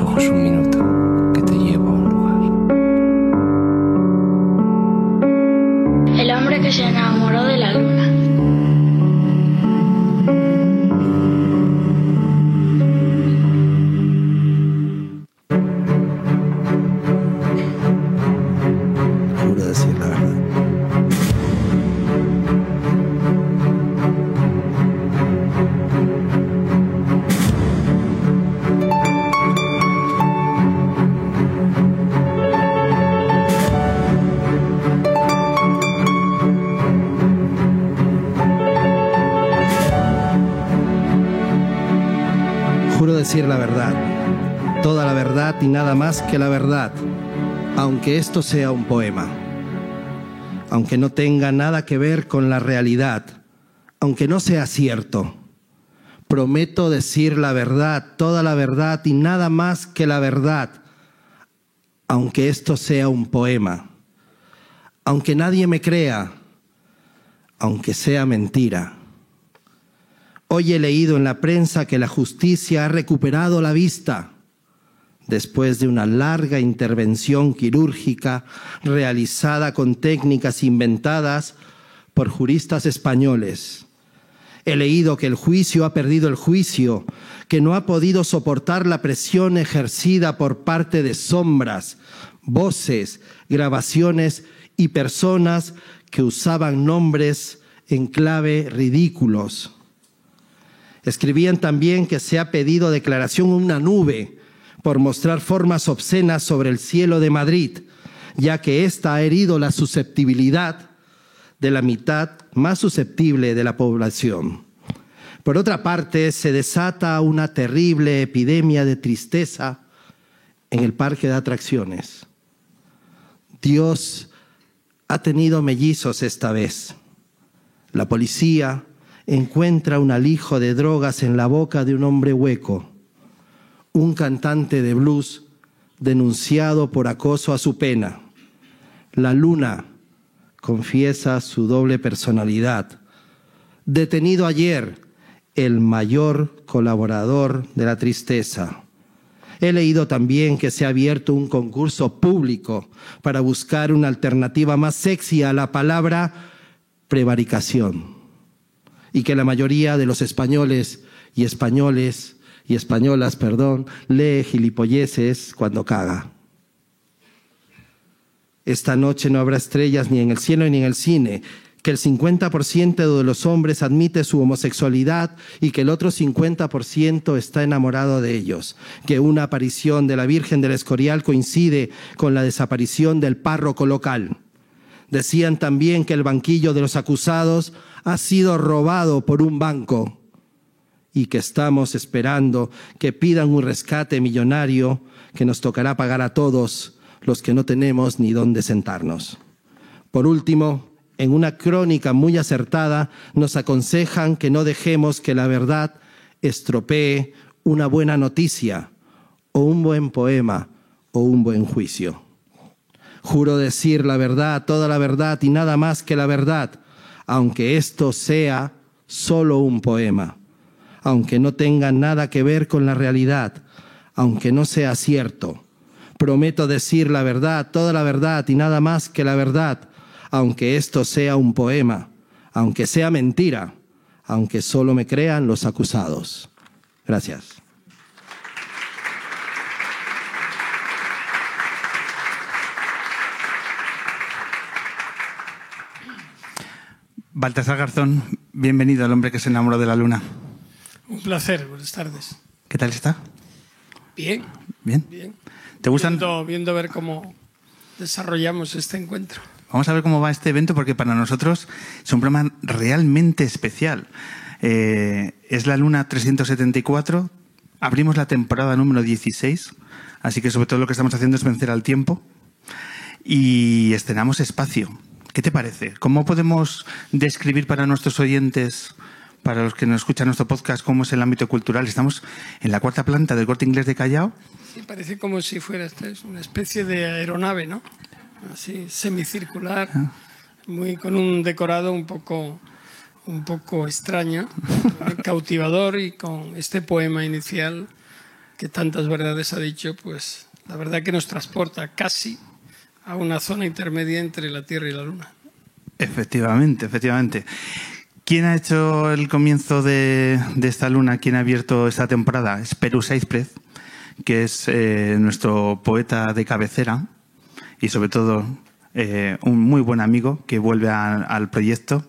los ojos un minuto, más que la verdad, aunque esto sea un poema, aunque no tenga nada que ver con la realidad, aunque no sea cierto. Prometo decir la verdad, toda la verdad y nada más que la verdad, aunque esto sea un poema, aunque nadie me crea, aunque sea mentira. Hoy he leído en la prensa que la justicia ha recuperado la vista después de una larga intervención quirúrgica realizada con técnicas inventadas por juristas españoles. He leído que el juicio ha perdido el juicio, que no ha podido soportar la presión ejercida por parte de sombras, voces, grabaciones y personas que usaban nombres en clave ridículos. Escribían también que se ha pedido declaración una nube por mostrar formas obscenas sobre el cielo de Madrid, ya que ésta ha herido la susceptibilidad de la mitad más susceptible de la población. Por otra parte, se desata una terrible epidemia de tristeza en el parque de atracciones. Dios ha tenido mellizos esta vez. La policía encuentra un alijo de drogas en la boca de un hombre hueco, un cantante de blues denunciado por acoso a su pena. La luna confiesa su doble personalidad. Detenido ayer, el mayor colaborador de la tristeza. He leído también que se ha abierto un concurso público para buscar una alternativa más sexy a la palabra prevaricación y que la mayoría de los españoles y españoles y españolas, perdón, lee gilipolleces cuando caga. Esta noche no habrá estrellas ni en el cielo ni en el cine, que el 50% de los hombres admite su homosexualidad y que el otro 50% está enamorado de ellos, que una aparición de la Virgen del Escorial coincide con la desaparición del párroco local. Decían también que el banquillo de los acusados ha sido robado por un banco y que estamos esperando que pidan un rescate millonario que nos tocará pagar a todos los que no tenemos ni dónde sentarnos. Por último, en una crónica muy acertada, nos aconsejan que no dejemos que la verdad estropee una buena noticia o un buen poema o un buen juicio. Juro decir la verdad, toda la verdad y nada más que la verdad, aunque esto sea solo un poema, aunque no tenga nada que ver con la realidad, aunque no sea cierto. Prometo decir la verdad, toda la verdad y nada más que la verdad, aunque esto sea un poema, aunque sea mentira, aunque solo me crean los acusados. Gracias. Baltasar Garzón, bienvenido al hombre que se enamoró de la luna. Un placer, buenas tardes. ¿Qué tal está? Bien, Bien. bien. ¿Te gustan? Viendo, viendo ver cómo desarrollamos este encuentro. Vamos a ver cómo va este evento porque para nosotros es un programa realmente especial. Eh, es la Luna 374, abrimos la temporada número 16, así que sobre todo lo que estamos haciendo es vencer al tiempo y estrenamos espacio. ¿Qué te parece? ¿Cómo podemos describir para nuestros oyentes, para los que nos escuchan nuestro podcast, cómo es el ámbito cultural? Estamos en la cuarta planta del Corte Inglés de Callao. Sí, parece como si fuera una especie de aeronave, ¿no? Así semicircular, muy con un decorado un poco un poco extraño, cautivador y con este poema inicial que tantas verdades ha dicho, pues la verdad que nos transporta casi a una zona intermedia entre la Tierra y la Luna. Efectivamente, efectivamente. ¿Quién ha hecho el comienzo de, esta luna? ¿Quién ha abierto esta temporada? Es Perú Saizprez, que es eh, nuestro poeta de cabecera y sobre todo eh, un muy buen amigo que vuelve a, al proyecto.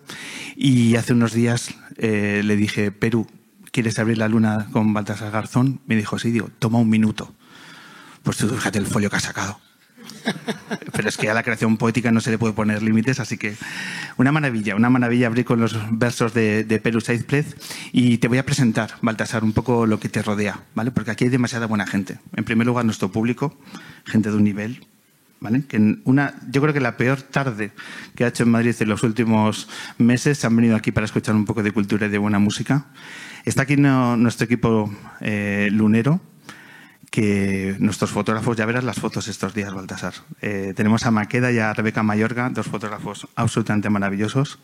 Y hace unos días eh, le dije, Perú, ¿quieres abrir la luna con Baltasar Garzón? Me dijo, sí, digo, toma un minuto. Pues tú fíjate el folio que ha sacado. Pero es que a la creación poética no se le puede poner límites, así que una maravilla, una maravilla abrir con los versos de, de Saizprez y te voy a presentar, Baltasar, un poco lo que te rodea, ¿vale? Porque aquí hay demasiada buena gente. En primer lugar, nuestro público, gente de un nivel, ¿vale? Que una, yo creo que la peor tarde que ha hecho en Madrid en los últimos meses se han venido aquí para escuchar un poco de cultura y de buena música. Está aquí nuestro equipo eh, lunero, que nuestros fotógrafos, ya verás las fotos estos días, Baltasar. Eh, tenemos a Maqueda y a Rebeca Mayorga, dos fotógrafos absolutamente maravillosos.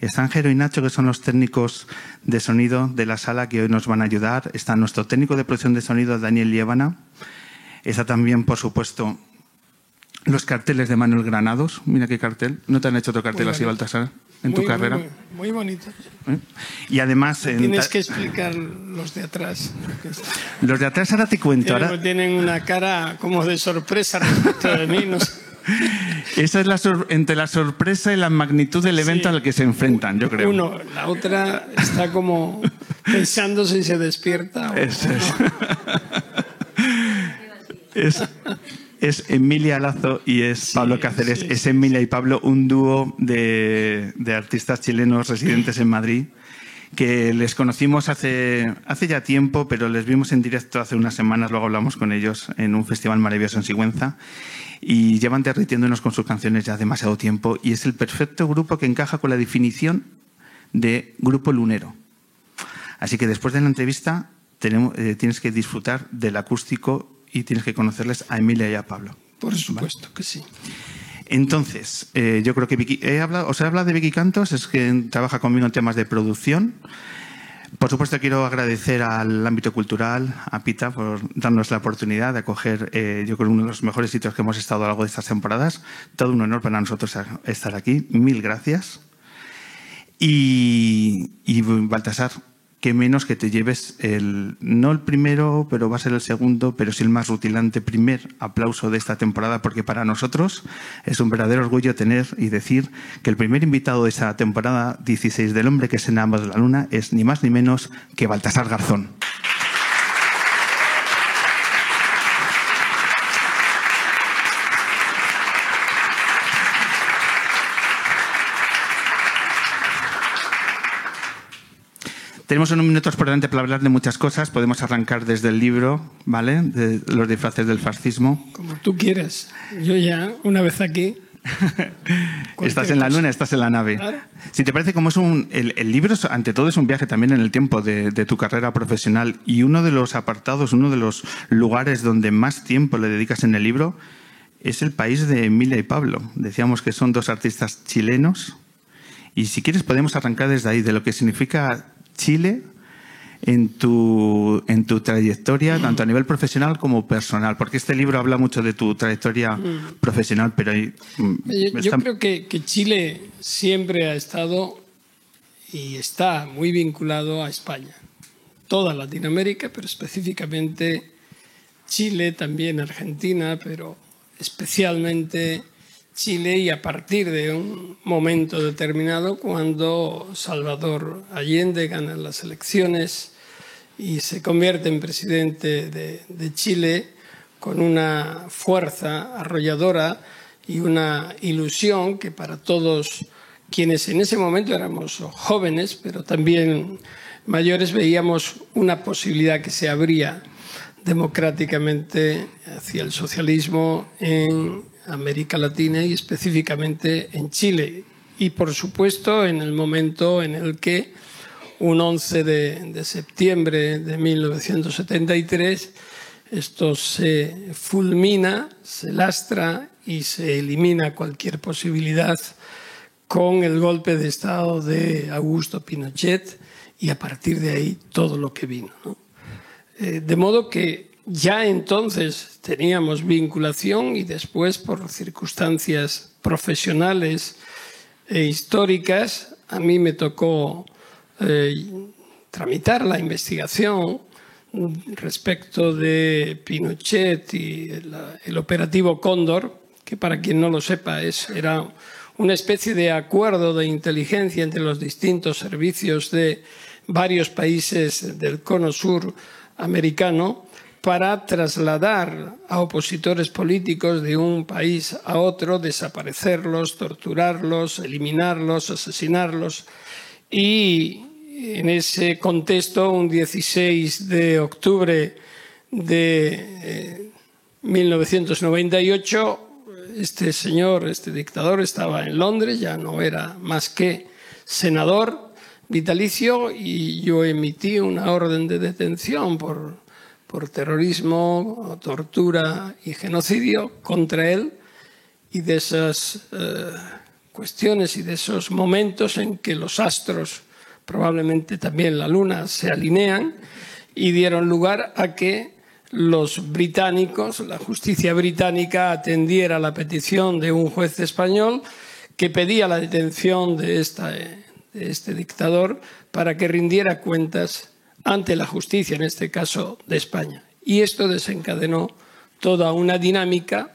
Están Jero y Nacho, que son los técnicos de sonido de la sala que hoy nos van a ayudar. Está nuestro técnico de producción de sonido, Daniel Lievana. Está también, por supuesto, los carteles de Manuel Granados. Mira qué cartel. ¿No te han hecho otro cartel Muy así. Baltasar, en Muy, tu carrera? Muy, muy bonito. ¿Eh? Y además, en Tienes que explicar los de atrás. los de atrás ahora te cuento. Tienen, Ahora, tienen una cara como de sorpresa respecto de mí. No sé. esa es la entre la sorpresa y la magnitud del evento Sí. al que se enfrentan, yo creo. Uno, la otra está como pensando si se despierta. o- Eso es. es, es Emilia Lazo y es Pablo Cáceres. sí, es Emilia y Pablo, un dúo de, de artistas chilenos residentes en Madrid que les conocimos hace, hace ya tiempo, pero les vimos en directo hace unas semanas, luego hablamos con ellos en un festival maravilloso en Sigüenza y llevan derritiéndonos con sus canciones ya demasiado tiempo y es el perfecto grupo que encaja con la definición de grupo lunero. Así que después de la entrevista tenemos, eh, tienes que disfrutar del acústico y tienes que conocerles a Emilia y a Pablo. Por supuesto que sí. Entonces, eh, yo creo que Vicky, he hablado, os he hablado de Vicky Cantos, es que trabaja conmigo en temas de producción. Por supuesto, quiero agradecer al ámbito cultural, a Pita, por darnos la oportunidad de acoger, eh, yo creo, uno de los mejores sitios que hemos estado a lo largo de estas temporadas. Todo un honor para nosotros estar aquí. Mil gracias. Y, y Baltasar, que menos que te lleves el, no el primero, pero va a ser el segundo, pero sí el más rutilante primer aplauso de esta temporada, porque para nosotros es un verdadero orgullo tener y decir que el primer invitado de esa temporada 16 del hombre que se enamora de la luna es ni más ni menos que Baltasar Garzón. Tenemos unos minutos por delante para hablar de muchas cosas. Podemos arrancar desde el libro, ¿vale? De los disfraces del fascismo. Como tú quieras. Yo ya, una vez aquí. Estás en la luna, estás en la nave. Claro. Si te parece, como es un. El, el libro, ante todo, es un viaje también en el tiempo de, de tu carrera profesional. Y uno de los apartados, uno de los lugares donde más tiempo le dedicas en el libro es el país de Emilia y Pablo. Decíamos que son dos artistas chilenos. Y si quieres, podemos arrancar desde ahí, de lo que significa Chile en tu, en tu trayectoria, tanto a nivel profesional como personal. Porque este libro habla mucho de tu trayectoria profesional, pero hay, mm, Yo, creo que, que Chile siempre ha estado y está muy vinculado a España. Toda Latinoamérica, pero específicamente Chile, también Argentina, pero especialmente Chile y a partir de un momento determinado cuando Salvador Allende gana las elecciones y se convierte en presidente de, Chile con una fuerza arrolladora y una ilusión que para todos quienes en ese momento éramos jóvenes, pero también mayores, veíamos una posibilidad que se abría democráticamente hacia el socialismo en América Latina y específicamente en Chile. Y por supuesto en el momento en el que un 11 de, de septiembre de 1973 esto se fulmina, se lastra y se elimina cualquier posibilidad con el golpe de Estado de Augusto Pinochet y a partir de ahí todo lo que vino. ¿no? Eh, de modo que ya entonces teníamos vinculación y después por circunstancias profesionales e históricas a mí me tocó eh, tramitar la investigación respecto de Pinochet y el, operativo Cóndor, que para quien no lo sepa es, era una especie de acuerdo de inteligencia entre los distintos servicios de varios países del cono sur americano para trasladar a opositores políticos de un país a otro, desaparecerlos, torturarlos, eliminarlos, asesinarlos. Y en ese contexto, un 16 de octubre de 1998, eh, este señor, este dictador, estaba en Londres, ya no era más que senador vitalicio y yo emití una orden de detención por por terrorismo, tortura y genocidio contra él y de esas eh, cuestiones y de esos momentos en que los astros, probablemente también la luna, se alinean y dieron lugar a que los británicos, la justicia británica, atendiera la petición de un juez español que pedía la detención de, de este dictador para que rindiera cuentas ante la justicia, en este caso de España. Y esto desencadenó toda una dinámica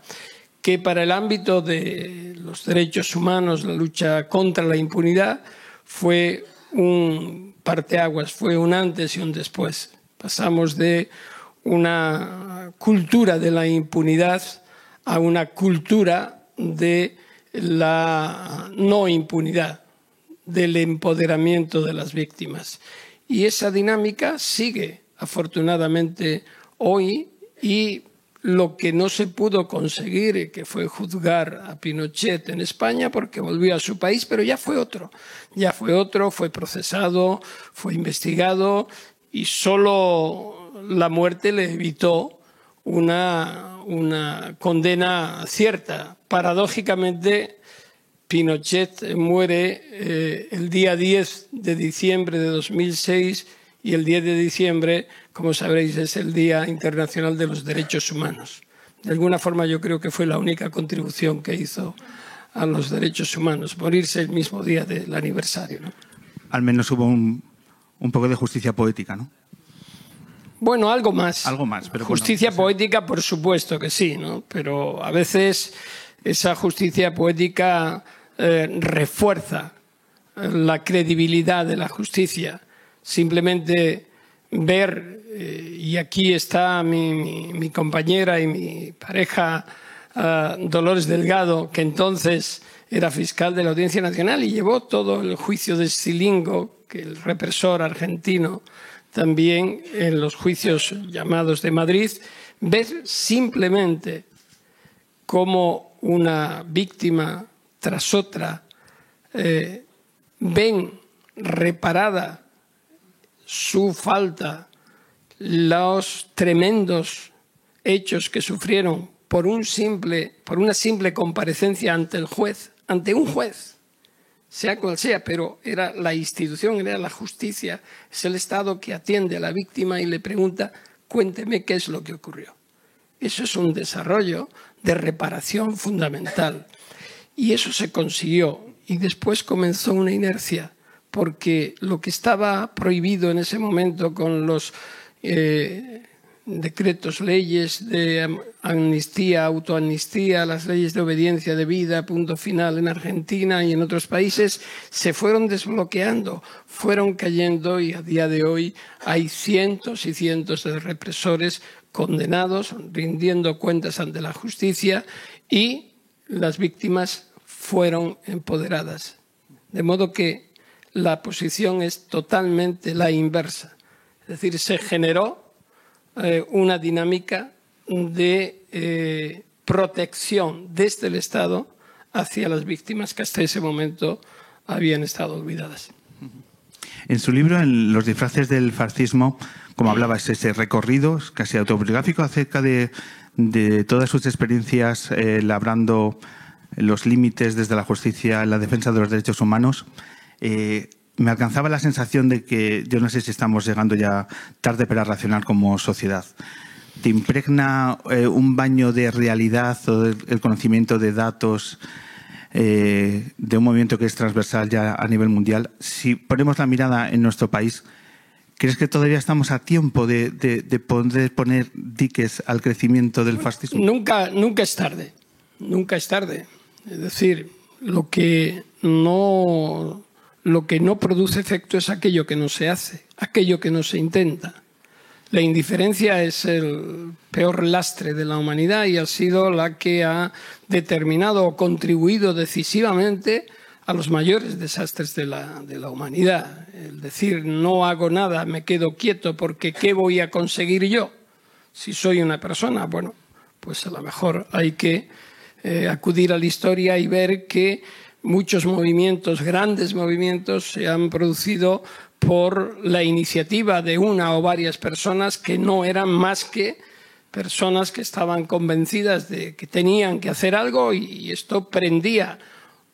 que para el ámbito de los derechos humanos, la lucha contra la impunidad, fue un parteaguas, fue un antes y un después. Pasamos de una cultura de la impunidad a una cultura de la no impunidad, del empoderamiento de las víctimas. Y esa dinámica sigue, afortunadamente, hoy y lo que no se pudo conseguir, que fue juzgar a Pinochet en España porque volvió a su país, pero ya fue otro. Ya fue otro, fue procesado, fue investigado y solo la muerte le evitó una, una condena cierta. Paradójicamente, Pinochet muere eh, el día 10 de diciembre de 2006 y el 10 de diciembre, como sabréis, es el Día Internacional de los Derechos Humanos. De alguna forma yo creo que fue la única contribución que hizo a los derechos humanos, morirse el mismo día del aniversario. ¿no? Al menos hubo un, un, poco de justicia poética, ¿no? Bueno, algo más. Algo más, pero Justicia bueno, poética, por supuesto que sí, ¿no? Pero a veces esa justicia poética eh, refuerza la credibilidad de la justicia. Simplemente ver, eh, y aquí está mi, compañera y mi pareja Dolores Delgado, que entonces era fiscal de la Audiencia Nacional y llevó todo el juicio de Silingo, que el represor argentino, también en los juicios llamados de Madrid, ver simplemente cómo una víctima tras otra eh, ven reparada su falta, los tremendos hechos que sufrieron por, un simple, por una simple comparecencia ante el juez, ante un juez, sea cual sea, pero era la institución, era la justicia, es el Estado que atiende a la víctima y le pregunta, cuénteme qué es lo que ocurrió. Eso es un desarrollo de reparación fundamental. Y eso se consiguió. Y después comenzó una inercia, porque lo que estaba prohibido en ese momento con los eh, decretos, leyes de amnistía, autoamnistía, las leyes de obediencia de vida, punto final en Argentina y en otros países, se fueron desbloqueando, fueron cayendo y a día de hoy hay cientos y cientos de represores condenados, rindiendo cuentas ante la justicia y las víctimas fueron empoderadas. De modo que la posición es totalmente la inversa. Es decir, se generó eh, una dinámica de eh, protección desde el Estado hacia las víctimas que hasta ese momento habían estado olvidadas. En su libro, en Los disfraces del fascismo, como hablaba, es ese recorrido casi autobiográfico acerca de, de todas sus experiencias eh, labrando los límites desde la justicia la defensa de los derechos humanos. Eh, me alcanzaba la sensación de que yo no sé si estamos llegando ya tarde para racionar como sociedad. ¿Te impregna eh, un baño de realidad o el, conocimiento de datos de un movimiento que es transversal ya a nivel mundial? Si ponemos la mirada en nuestro país, ¿crees que todavía estamos a tiempo de, de, de poder poner diques al crecimiento del fascismo? Nunca, nunca es tarde, nunca es tarde. Es decir, lo que no, lo que no produce efecto es aquello que no se hace, aquello que no se intenta. La indiferencia es el peor lastre de la humanidad y ha sido la que ha determinado o contribuido decisivamente a los mayores desastres de la, de la humanidad. El decir no hago nada, me quedo quieto porque ¿qué voy a conseguir yo? Si soy una persona, bueno, pues a lo mejor hay que eh, acudir a la historia y ver que muchos movimientos, grandes movimientos, se han producido por la iniciativa de una o varias personas que no eran más que personas que estaban convencidas de que tenían que hacer algo y esto prendía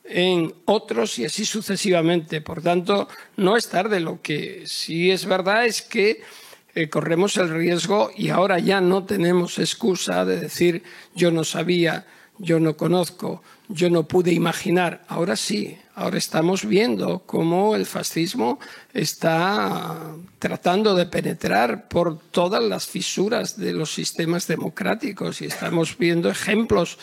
en otros y así sucesivamente. Por tanto, no es tarde. Lo que sí es verdad es que eh, corremos el riesgo y ahora ya no tenemos excusa de decir yo no sabía, yo no conozco, yo no pude imaginar. Ahora sí, ahora estamos viendo cómo el fascismo está tratando de penetrar por todas las fisuras de los sistemas democráticos y estamos viendo ejemplos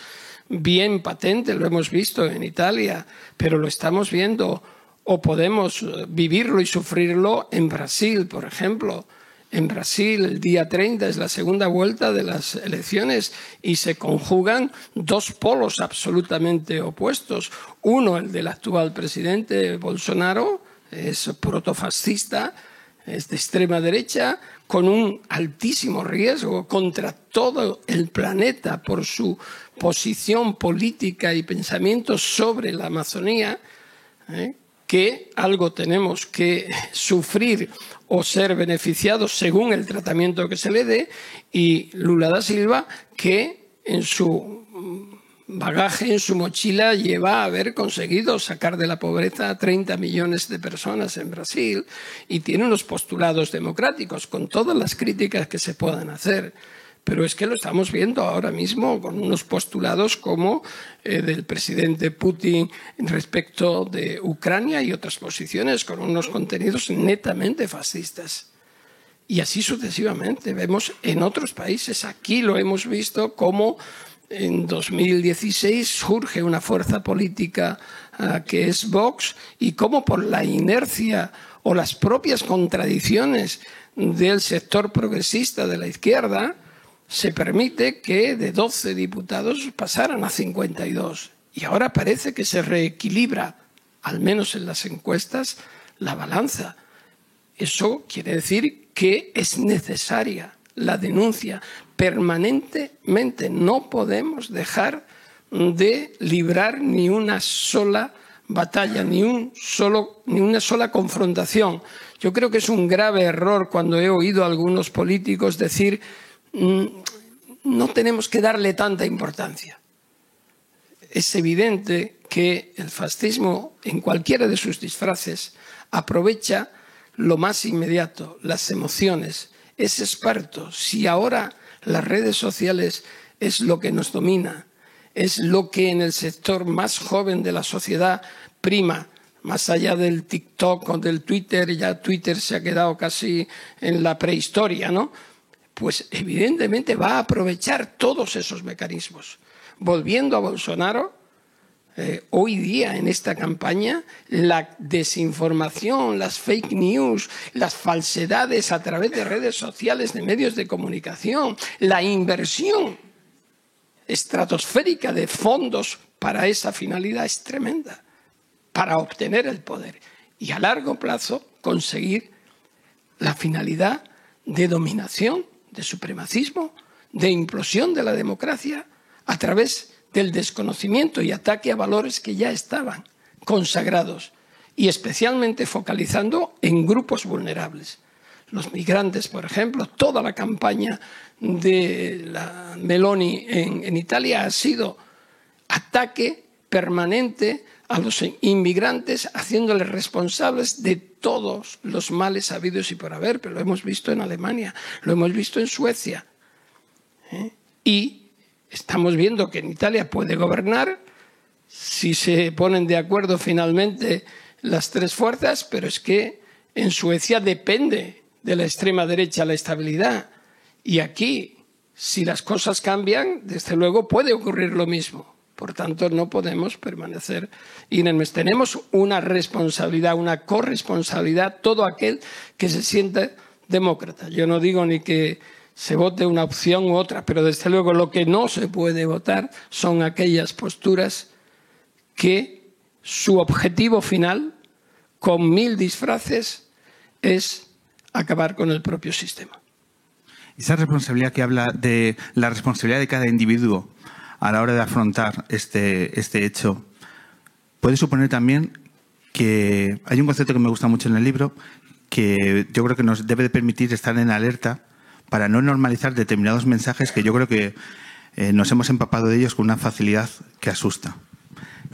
bien patentes, lo hemos visto en Italia, pero lo estamos viendo o podemos vivirlo y sufrirlo en Brasil, por ejemplo. En Brasil, el día 30 es la segunda vuelta de las elecciones y se conjugan dos polos absolutamente opuestos. Uno, el del actual presidente Bolsonaro, es protofascista, es de extrema derecha, con un altísimo riesgo contra todo el planeta por su posición política y pensamiento sobre la Amazonía, ¿eh? que algo tenemos que sufrir o ser beneficiados según el tratamiento que se le dé, y Lula da Silva, que en su bagaje, en su mochila, lleva a haber conseguido sacar de la pobreza a 30 millones de personas en Brasil y tiene unos postulados democráticos, con todas las críticas que se puedan hacer. Pero es que lo estamos viendo ahora mismo con unos postulados como eh, del presidente Putin respecto de Ucrania y otras posiciones con unos contenidos netamente fascistas. Y así sucesivamente. Vemos en otros países, aquí lo hemos visto como en 2016 surge una fuerza política uh, que es Vox y cómo por la inercia o las propias contradicciones del sector progresista de la izquierda, se permite que de 12 diputados pasaran a 52. Y ahora parece que se reequilibra, al menos en las encuestas, la balanza. Eso quiere decir que es necesaria la denuncia permanentemente. No podemos dejar de librar ni una sola batalla, ni, un solo, ni una sola confrontación. Yo creo que es un grave error cuando he oído a algunos políticos decir no tenemos que darle tanta importancia. Es evidente que el fascismo, en cualquiera de sus disfraces, aprovecha lo más inmediato, las emociones. Es experto. Si ahora las redes sociales es lo que nos domina, es lo que en el sector más joven de la sociedad prima, más allá del TikTok o del Twitter, ya Twitter se ha quedado casi en la prehistoria, ¿no? Pues evidentemente va a aprovechar todos esos mecanismos. Volviendo a Bolsonaro, eh, hoy día en esta campaña, la desinformación, las fake news, las falsedades a través de redes sociales, de medios de comunicación, la inversión estratosférica de fondos para esa finalidad es tremenda, para obtener el poder y a largo plazo conseguir la finalidad de dominación de supremacismo, de implosión de la democracia a través del desconocimiento y ataque a valores que ya estaban consagrados y especialmente focalizando en grupos vulnerables. Los migrantes, por ejemplo, toda la campaña de la Meloni en, en Italia ha sido ataque permanente a los inmigrantes, haciéndoles responsables de todos los males habidos y por haber, pero lo hemos visto en Alemania, lo hemos visto en Suecia. Y estamos viendo que en Italia puede gobernar si se ponen de acuerdo finalmente las tres fuerzas, pero es que en Suecia depende de la extrema derecha la estabilidad. Y aquí, si las cosas cambian, desde luego puede ocurrir lo mismo. Por tanto, no podemos permanecer inenmes. Tenemos una responsabilidad, una corresponsabilidad, todo aquel que se siente demócrata. Yo no digo ni que se vote una opción u otra, pero desde luego lo que no se puede votar son aquellas posturas que su objetivo final, con mil disfraces, es acabar con el propio sistema. Esa responsabilidad que habla de la responsabilidad de cada individuo a la hora de afrontar este, este hecho, puede suponer también que hay un concepto que me gusta mucho en el libro, que yo creo que nos debe de permitir estar en alerta para no normalizar determinados mensajes que yo creo que eh, nos hemos empapado de ellos con una facilidad que asusta,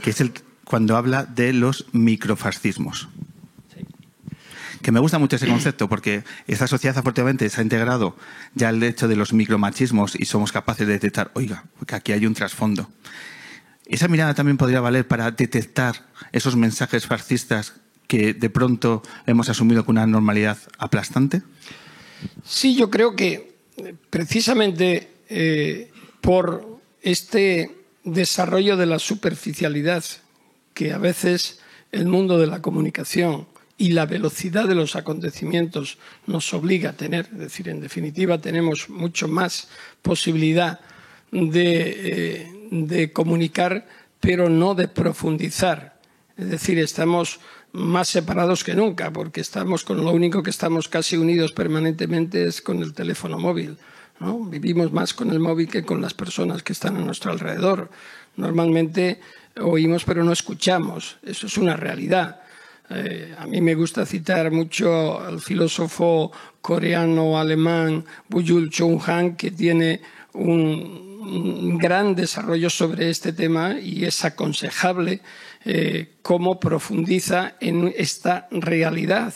que es el, cuando habla de los microfascismos. Que me gusta mucho ese concepto porque esta sociedad afortunadamente se ha integrado ya el hecho de los micromachismos y somos capaces de detectar, oiga, que aquí hay un trasfondo. Esa mirada también podría valer para detectar esos mensajes fascistas que de pronto hemos asumido con una normalidad aplastante. Sí, yo creo que eh, precisamente eh, por este desarrollo de la superficialidad que a veces el mundo de la comunicación y la velocidad de los acontecimientos nos obliga a tener, es decir, en definitiva tenemos mucho más posibilidad de, eh, de comunicar, pero no de profundizar. Es decir, estamos más separados que nunca, porque estamos con lo único que estamos casi unidos permanentemente es con el teléfono móvil. Vivimos más con el móvil que con las personas que están a nuestro alrededor. Normalmente oímos pero no escuchamos. Eso es una realidad. Eh, a mí me gusta citar mucho al filósofo coreano-alemán Buyul Chung Han, que tiene un, un gran desarrollo sobre este tema y es aconsejable eh, cómo profundiza en esta realidad.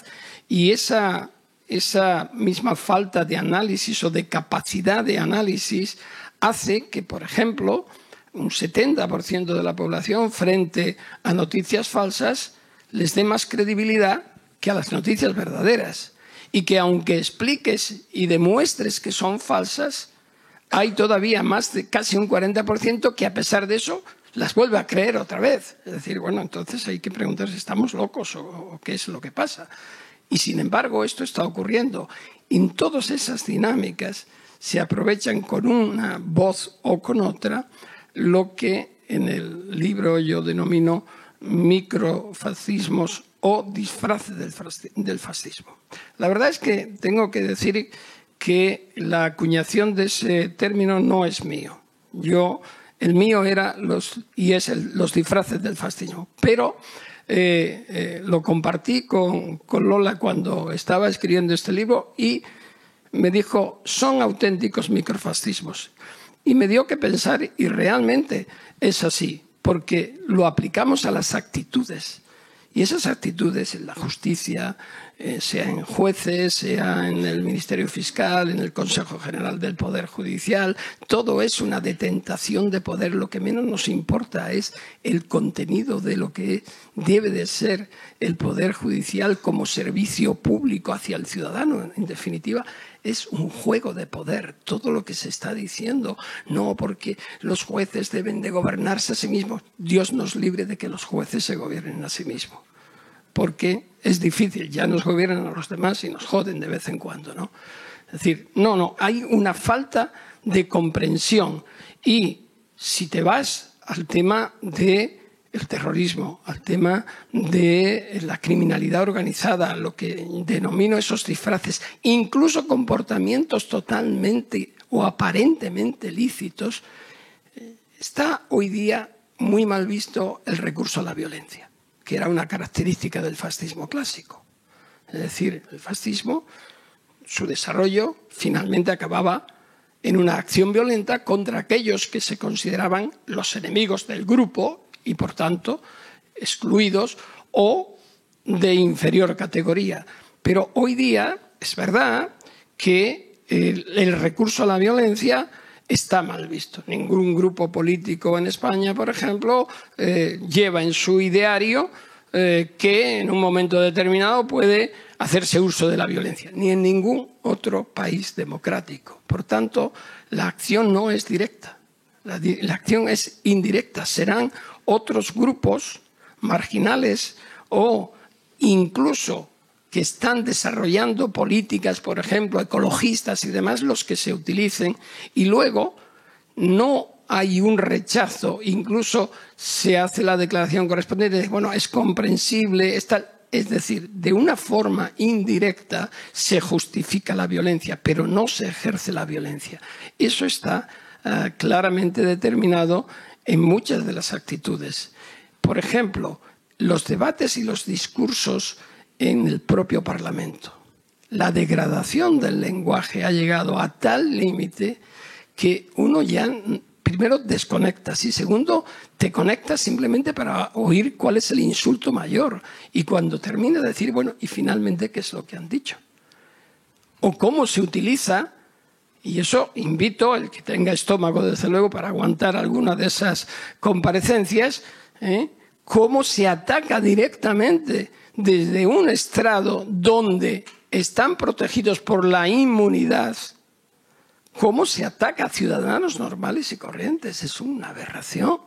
Y esa, esa misma falta de análisis o de capacidad de análisis hace que, por ejemplo, un 70% de la población frente a noticias falsas les dé más credibilidad que a las noticias verdaderas. Y que aunque expliques y demuestres que son falsas, hay todavía más de casi un 40% que a pesar de eso las vuelve a creer otra vez. Es decir, bueno, entonces hay que preguntar si estamos locos o, qué es lo que pasa. Y sin embargo, esto está ocurriendo. En todas esas dinámicas se aprovechan con una voz o con otra lo que en el libro yo denomino microfascismos o disfraces del fascismo. La verdad es que tengo que decir que la acuñación de ese término no es mío. Yo el mío era los, y es los disfraces del fascismo. Pero eh, eh, lo compartí con, con Lola cuando estaba escribiendo este libro y me dijo, son auténticos microfascismos. Y me dio que pensar, y realmente es así, porque lo aplicamos a las actitudes. Y esas actitudes en la justicia, eh, sea en jueces, sea en el Ministerio Fiscal, en el Consejo General del Poder Judicial, todo es una detentación de poder. Lo que menos nos importa es el contenido de lo que debe de ser el Poder Judicial como servicio público hacia el ciudadano. En definitiva, es un juego de poder, todo lo que se está diciendo. No porque los jueces deben de gobernarse a sí mismos. Dios nos libre de que los jueces se gobiernen a sí mismos. Porque es difícil, ya nos gobiernan a los demás y nos joden de vez en cuando, ¿no? Es decir, no, no, hay una falta de comprensión. Y si te vas al tema de el terrorismo, al tema de la criminalidad organizada, lo que denomino esos disfraces, incluso comportamientos totalmente o aparentemente lícitos, está hoy día muy mal visto el recurso a la violencia que era una característica del fascismo clásico. Es decir, el fascismo, su desarrollo finalmente acababa en una acción violenta contra aquellos que se consideraban los enemigos del grupo y, por tanto, excluidos o de inferior categoría. Pero hoy día es verdad que el, recurso a la violencia está mal visto. Ningún grupo político en España, por ejemplo, eh, lleva en su ideario eh, que en un momento determinado puede hacerse uso de la violencia, ni en ningún otro país democrático. Por tanto, la acción no es directa, la acción es indirecta. Serán otros grupos marginales o incluso que están desarrollando políticas, por ejemplo, ecologistas y demás, los que se utilicen, y luego no hay un rechazo, incluso se hace la declaración correspondiente, de, bueno, es comprensible, está, es decir, de una forma indirecta se justifica la violencia, pero no se ejerce la violencia. Eso está uh, claramente determinado en muchas de las actitudes. Por ejemplo, los debates y los discursos en el propio Parlamento. La degradación del lenguaje ha llegado a tal límite que uno ya primero desconectas y segundo te conectas simplemente para oír cuál es el insulto mayor y cuando termina de decir, bueno, y finalmente qué es lo que han dicho. O cómo se utiliza, y eso invito el que tenga estómago, desde luego, para aguantar alguna de esas comparecencias, ¿eh? cómo se ataca directamente desde un estrado donde están protegidos por la inmunidad, cómo se ataca a ciudadanos normales y corrientes. Es una aberración.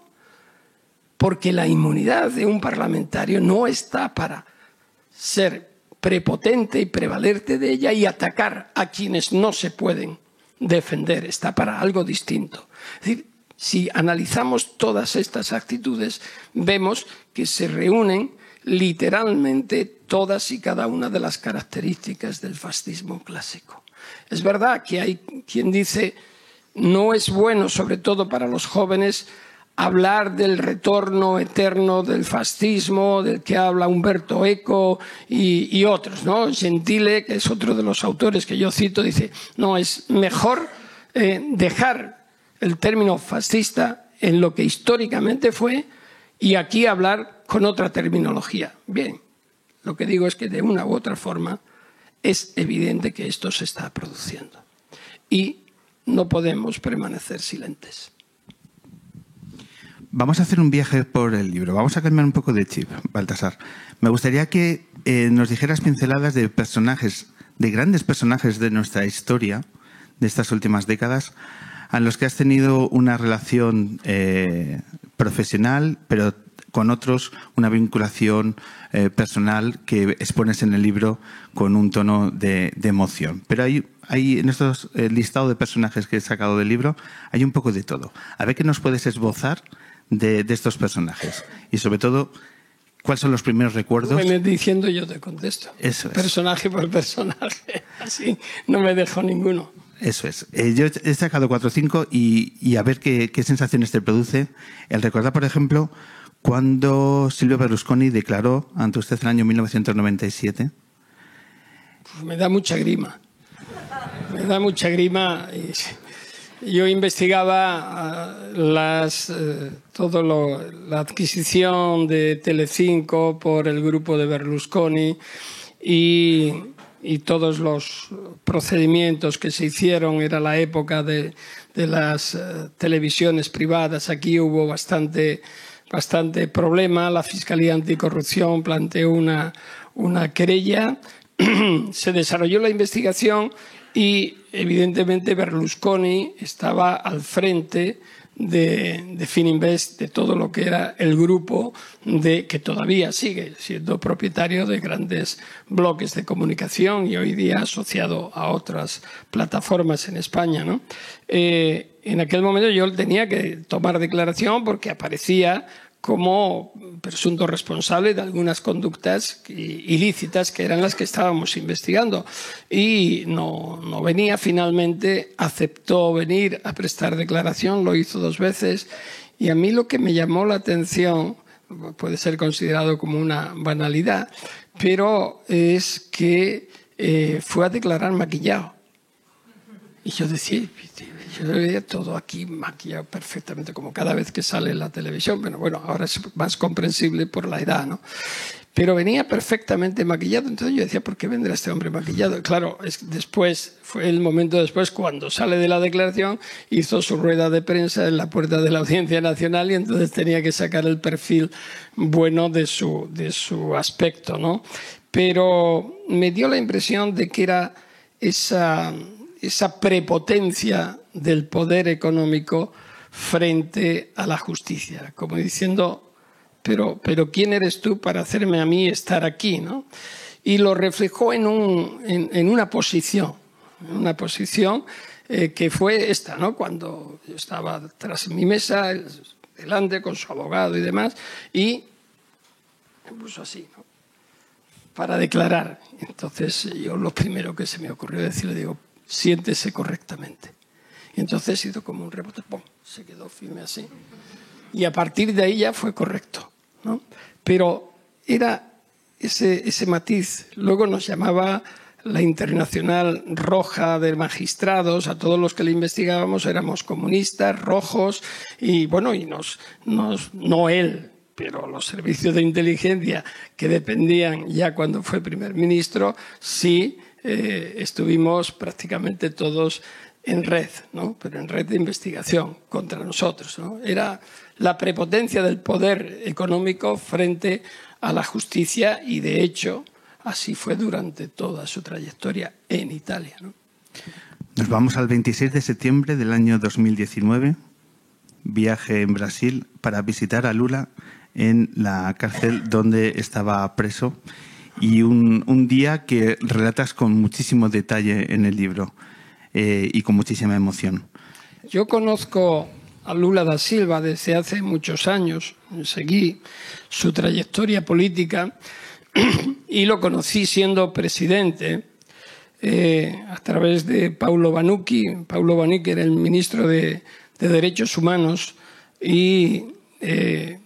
Porque la inmunidad de un parlamentario no está para ser prepotente y prevalerte de ella y atacar a quienes no se pueden defender. Está para algo distinto. Es decir, si analizamos todas estas actitudes, vemos que se reúnen literalmente todas y cada una de las características del fascismo clásico. Es verdad que hay quien dice no es bueno, sobre todo para los jóvenes, hablar del retorno eterno del fascismo, del que habla Humberto Eco y, otros, ¿no? Gentile, que es otro de los autores que yo cito, dice, no, es mejor eh, dejar el término fascista en lo que históricamente fue y aquí hablar con otra terminología. Bien, lo que digo es que de una u otra forma es evidente que esto se está produciendo y no podemos permanecer silentes. Vamos a hacer un viaje por el libro. Vamos a cambiar un poco de chip, Baltasar. Me gustaría que eh, nos dijeras pinceladas de personajes, de grandes personajes de nuestra historia, de estas últimas décadas, a los que has tenido una relación eh, profesional, pero con otros una vinculación eh, personal que expones en el libro con un tono de, de emoción. Pero hay, hay en estos eh, listado de personajes que he sacado del libro, hay un poco de todo. A ver qué nos puedes esbozar de, de estos personajes. Y sobre todo, ¿cuáles son los primeros recuerdos? Me diciendo yo te contesto. Eso es. Personaje por personaje. Así no me dejo ninguno. Eso es. Eh, yo he sacado cuatro o cinco y, y, a ver qué, qué, sensaciones te produce. El recordar, por ejemplo, cuando Silvio Berlusconi declaró ante usted en el año 1997. Pues me da mucha grima. Me da mucha grima. Yo investigaba las, eh, la adquisición de Telecinco por el grupo de Berlusconi y y todos los procedimientos que se hicieron, era la época de, de las uh, televisiones privadas, aquí hubo bastante, bastante problema, la Fiscalía Anticorrupción planteó una, una querella, se desarrolló la investigación y evidentemente Berlusconi estaba al frente de, de Fininvest, de todo lo que era el grupo de, que todavía sigue siendo propietario de grandes bloques de comunicación y hoy día asociado a otras plataformas en España. ¿no? Eh, en aquel momento yo tenía que tomar declaración porque aparecía como presunto responsable de algunas conductas ilícitas que eran las que estábamos investigando. Y no, no, venía, finalmente aceptó venir a prestar declaración, lo hizo dos veces. Y a mí lo que me llamó la atención, puede ser considerado como una banalidad, pero es que eh, fue a declarar maquillado. Y yo decía, yo veía todo aquí maquillado perfectamente, como cada vez que sale en la televisión, pero bueno, ahora es más comprensible por la edad, ¿no? pero venía perfectamente maquillado. Entonces yo decía, ¿por qué vendrá este hombre maquillado? Claro, es, después, fue el momento después, cuando sale de la declaración, hizo su rueda de prensa en la puerta de la Audiencia Nacional y entonces tenía que sacar el perfil bueno de su, de su aspecto, ¿no? Pero me dio la impresión de que era esa, esa prepotencia del poder económico frente a la justicia, como diciendo, pero, pero ¿quién eres tú para hacerme a mí estar aquí? ¿no? Y lo reflejó en, un, en, una posición, una posición eh, que fue esta, ¿no? cuando yo estaba tras mi mesa, delante con su abogado y demás, y me puso así, ¿no? para declarar. Entonces yo lo primero que se me ocurrió decirle, digo, siéntese correctamente. Entonces hizo como un rebote, ¡pum! se quedó firme así. Y a partir de ahí ya fue correcto. ¿no? Pero era ese, ese matiz. Luego nos llamaba la Internacional Roja de Magistrados, a todos los que le investigábamos éramos comunistas, rojos, y bueno, y nos, nos, no él, pero los servicios de inteligencia que dependían ya cuando fue primer ministro, sí eh, estuvimos prácticamente todos en red, ¿no? pero en red de investigación contra nosotros. ¿no? Era la prepotencia del poder económico frente a la justicia y, de hecho, así fue durante toda su trayectoria en Italia. ¿no? Nos vamos al 26 de septiembre del año 2019, viaje en Brasil para visitar a Lula en la cárcel donde estaba preso y un, un día que relatas con muchísimo detalle en el libro. Eh, y con muchísima emoción. Yo conozco a Lula da Silva desde hace muchos años, seguí su trayectoria política y lo conocí siendo presidente eh, a través de Paulo Banucchi. Paulo Banucchi era el ministro de, Derechos Humanos y eh,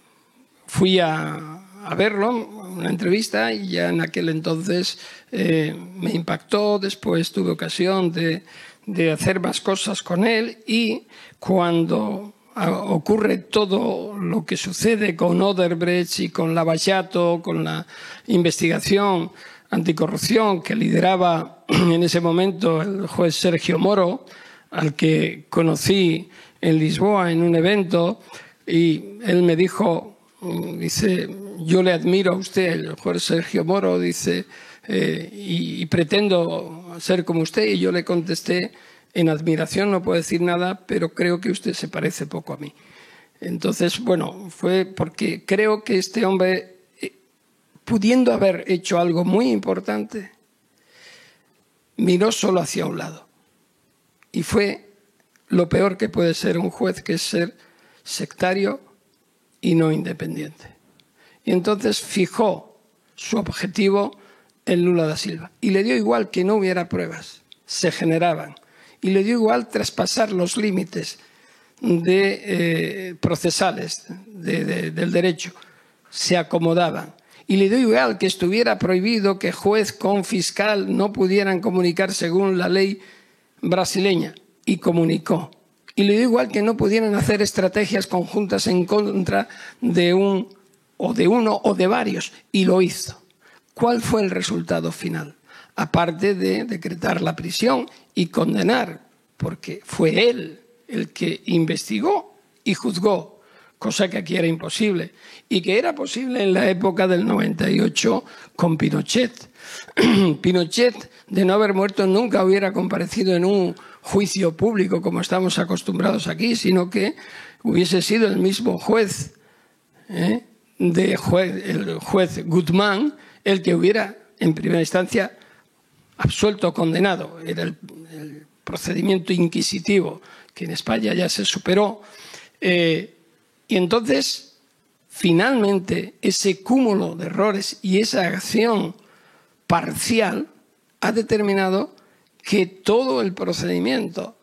fui a, a verlo, una entrevista, y ya en aquel entonces me impactó. Después tuve ocasión de de hacer más cosas con él y cuando ocurre todo lo que sucede con Oderbrecht y con Lavallato, con la investigación anticorrupción que lideraba en ese momento el juez Sergio Moro, al que conocí en Lisboa en un evento, y él me dijo, dice, yo le admiro a usted, el juez Sergio Moro, dice, eh, y, pretendo ser como usted. Y yo le contesté, en admiración no puedo decir nada, pero creo que usted se parece poco a mí. Entonces, bueno, fue porque creo que este hombre, eh, pudiendo haber hecho algo muy importante, miró solo hacia un lado. Y fue lo peor que puede ser un juez, que es ser sectario y no independiente. Y entonces fijó su objetivo en Lula da Silva. Y le dio igual que no hubiera pruebas, se generaban. Y le dio igual traspasar los límites de, eh, procesales del derecho, se acomodaban. Y le dio igual que estuviera prohibido que juez con fiscal no pudieran comunicar según la ley brasileña, y comunicó. Y le dio igual que no pudieran hacer estrategias conjuntas en contra de un o de uno o de varios, y lo hizo. ¿Cuál fue el resultado final? Aparte de decretar la prisión y condenar, porque fue él el que investigó y juzgó, cosa que aquí era imposible, y que era posible en la época del 98 con Pinochet. Pinochet, de no haber muerto, nunca hubiera comparecido en un juicio público como estamos acostumbrados aquí, sino que hubiese sido el mismo juez, ¿eh? de juez, el juez Guzmán, el que hubiera, en primera instancia, absuelto o condenado. Era el, procedimiento inquisitivo que en España ya se superó. Eh, y entonces, finalmente, ese cúmulo de errores y esa acción parcial ha determinado que todo el procedimiento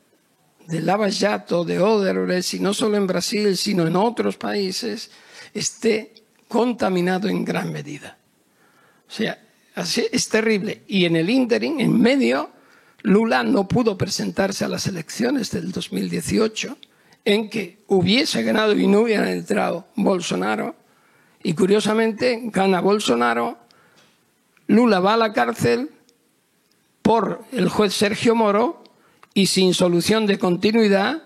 de Lava Jato, de Odebrecht, y no solo en Brasil, sino en otros países, esté contaminado en gran medida. O sea, es terrible. Y en el ínterin, en medio, Lula no pudo presentarse a las elecciones del 2018, en que hubiese ganado y no hubiera entrado Bolsonaro, Y curiosamente gana Bolsonaro, Lula va a la cárcel por el juez Sergio Moro y sin solución de continuidad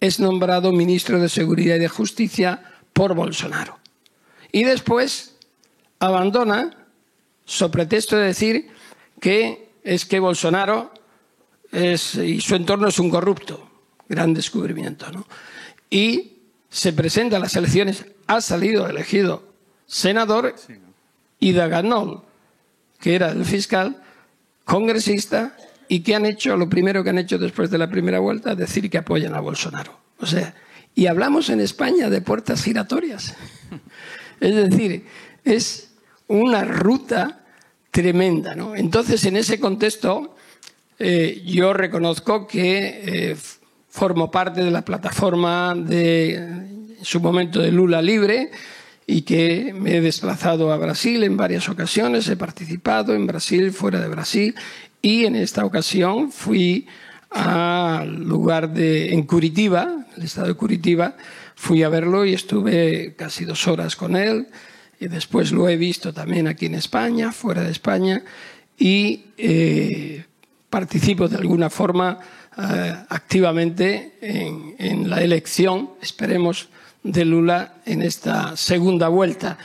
es nombrado ministro de Seguridad y de Justicia por Bolsonaro. Y después abandona, so pretexto de decir que es que Bolsonaro es, y su entorno es un corrupto. Gran descubrimiento, ¿no? Y se presenta a las elecciones, ha salido elegido senador y Daganol, que era el fiscal, congresista, y que han hecho, lo primero que han hecho después de la primera vuelta, decir que apoyan a Bolsonaro. O sea, y hablamos en España de puertas giratorias. Es decir, es una ruta tremenda. ¿no? Entonces, en ese contexto, eh, yo reconozco que eh, formo parte de la plataforma de, su momento, de Lula Libre y que me he desplazado a Brasil en varias ocasiones, he participado en Brasil, fuera de Brasil, y en esta ocasión fui al lugar de, en Curitiba, el estado de Curitiba, fui a verlo y estuve casi dos horas con él. Después lo he visto también aquí en España, fuera de España, y eh, participo de alguna forma eh, activamente en, en la elección, esperemos, de Lula en esta segunda vuelta.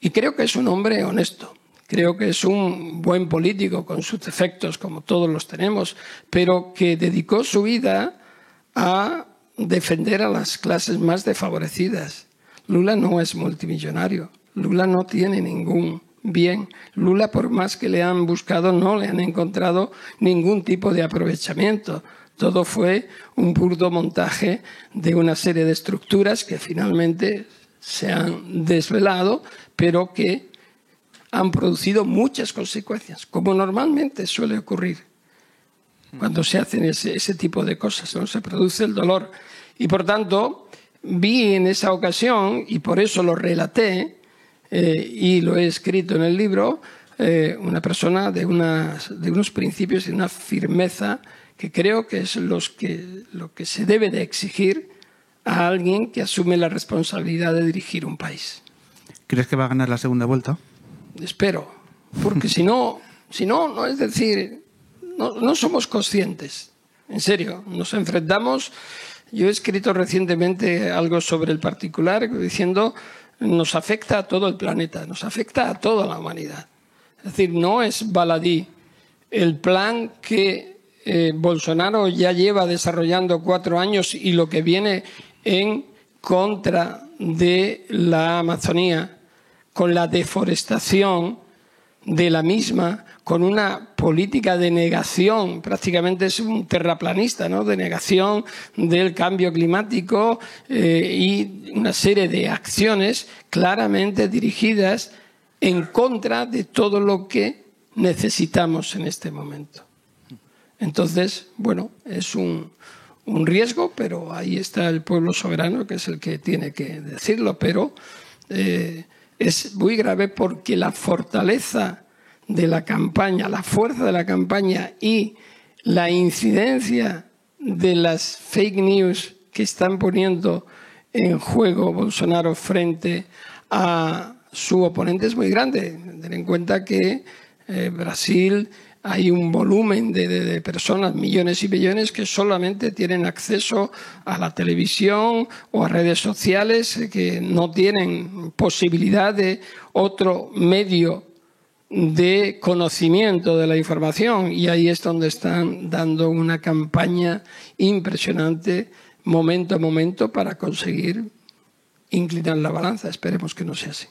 Y creo que es un hombre honesto. Creo que es un buen político con sus defectos, como todos los tenemos, pero que dedicó su vida a defender a las clases más desfavorecidas. Lula no es multimillonario. Lula no tiene ningún bien. Lula, por más que le han buscado, no le han encontrado ningún tipo de aprovechamiento. Todo fue un burdo montaje de una serie de estructuras que finalmente se han desvelado, pero que han producido muchas consecuencias, como normalmente suele ocurrir cuando se hacen ese, tipo de cosas, ¿no? se produce el dolor. Y por tanto, vi en esa ocasión, y por eso lo relaté, eh, y lo he escrito en el libro, eh, una persona de, de unos principios y una firmeza que creo que es los que, lo que se debe de exigir a alguien que asume la responsabilidad de dirigir un país. ¿Crees que va a ganar la segunda vuelta? espero, porque si no, si no, no es decir, no, no somos conscientes, en serio, nos enfrentamos. Yo he escrito recientemente algo sobre el particular diciendo nos afecta a todo el planeta, nos afecta a toda la humanidad. Es decir, no es baladí el plan que eh, Bolsonaro ya lleva desarrollando cuatro años y lo que viene en contra de la Amazonía con la deforestación de la misma, con una política de negación, prácticamente es un terraplanista, ¿no? de negación del cambio climático eh, y una serie de acciones claramente dirigidas en contra de todo lo que necesitamos en este momento. Entonces, bueno, es un, riesgo, pero ahí está el pueblo soberano, que es el que tiene que decirlo, pero eh, es muy grave porque la fortaleza de la campaña, la fuerza de la campaña y la incidencia de las fake news que están poniendo en juego Bolsonaro frente a su oponente es muy grande. Ten en cuenta que eh, Brasil hay un volumen de, personas, millones y millones, que solamente tienen acceso a la televisión o a redes sociales, que no tienen posibilidad de otro medio de conocimiento de la información. Y ahí es donde están dando una campaña impresionante, momento a momento, para conseguir inclinar la balanza. Esperemos que no sea así.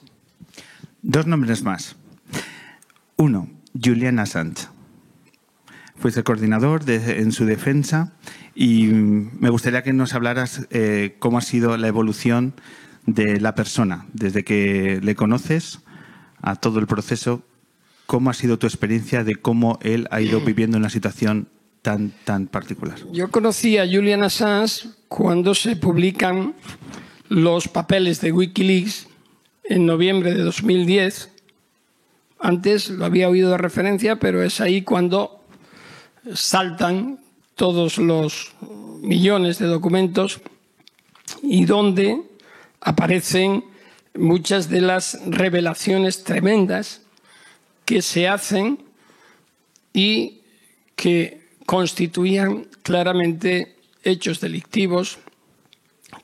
Dos nombres más. Uno, Julian Assange fuiste coordinador en su defensa y me gustaría que nos hablaras eh, cómo ha sido la evolución de la persona desde que le conoces a todo el proceso. ¿Cómo ha sido tu experiencia de cómo él ha ido viviendo una situación tan, tan particular? Yo conocí a Julian Assange cuando se publican los papeles de Wikileaks en noviembre de 2010. Antes lo había oído de referencia, pero es ahí cuando saltan todos los millones de documentos y donde aparecen muchas de las revelaciones tremendas que se hacen y que constituían claramente hechos delictivos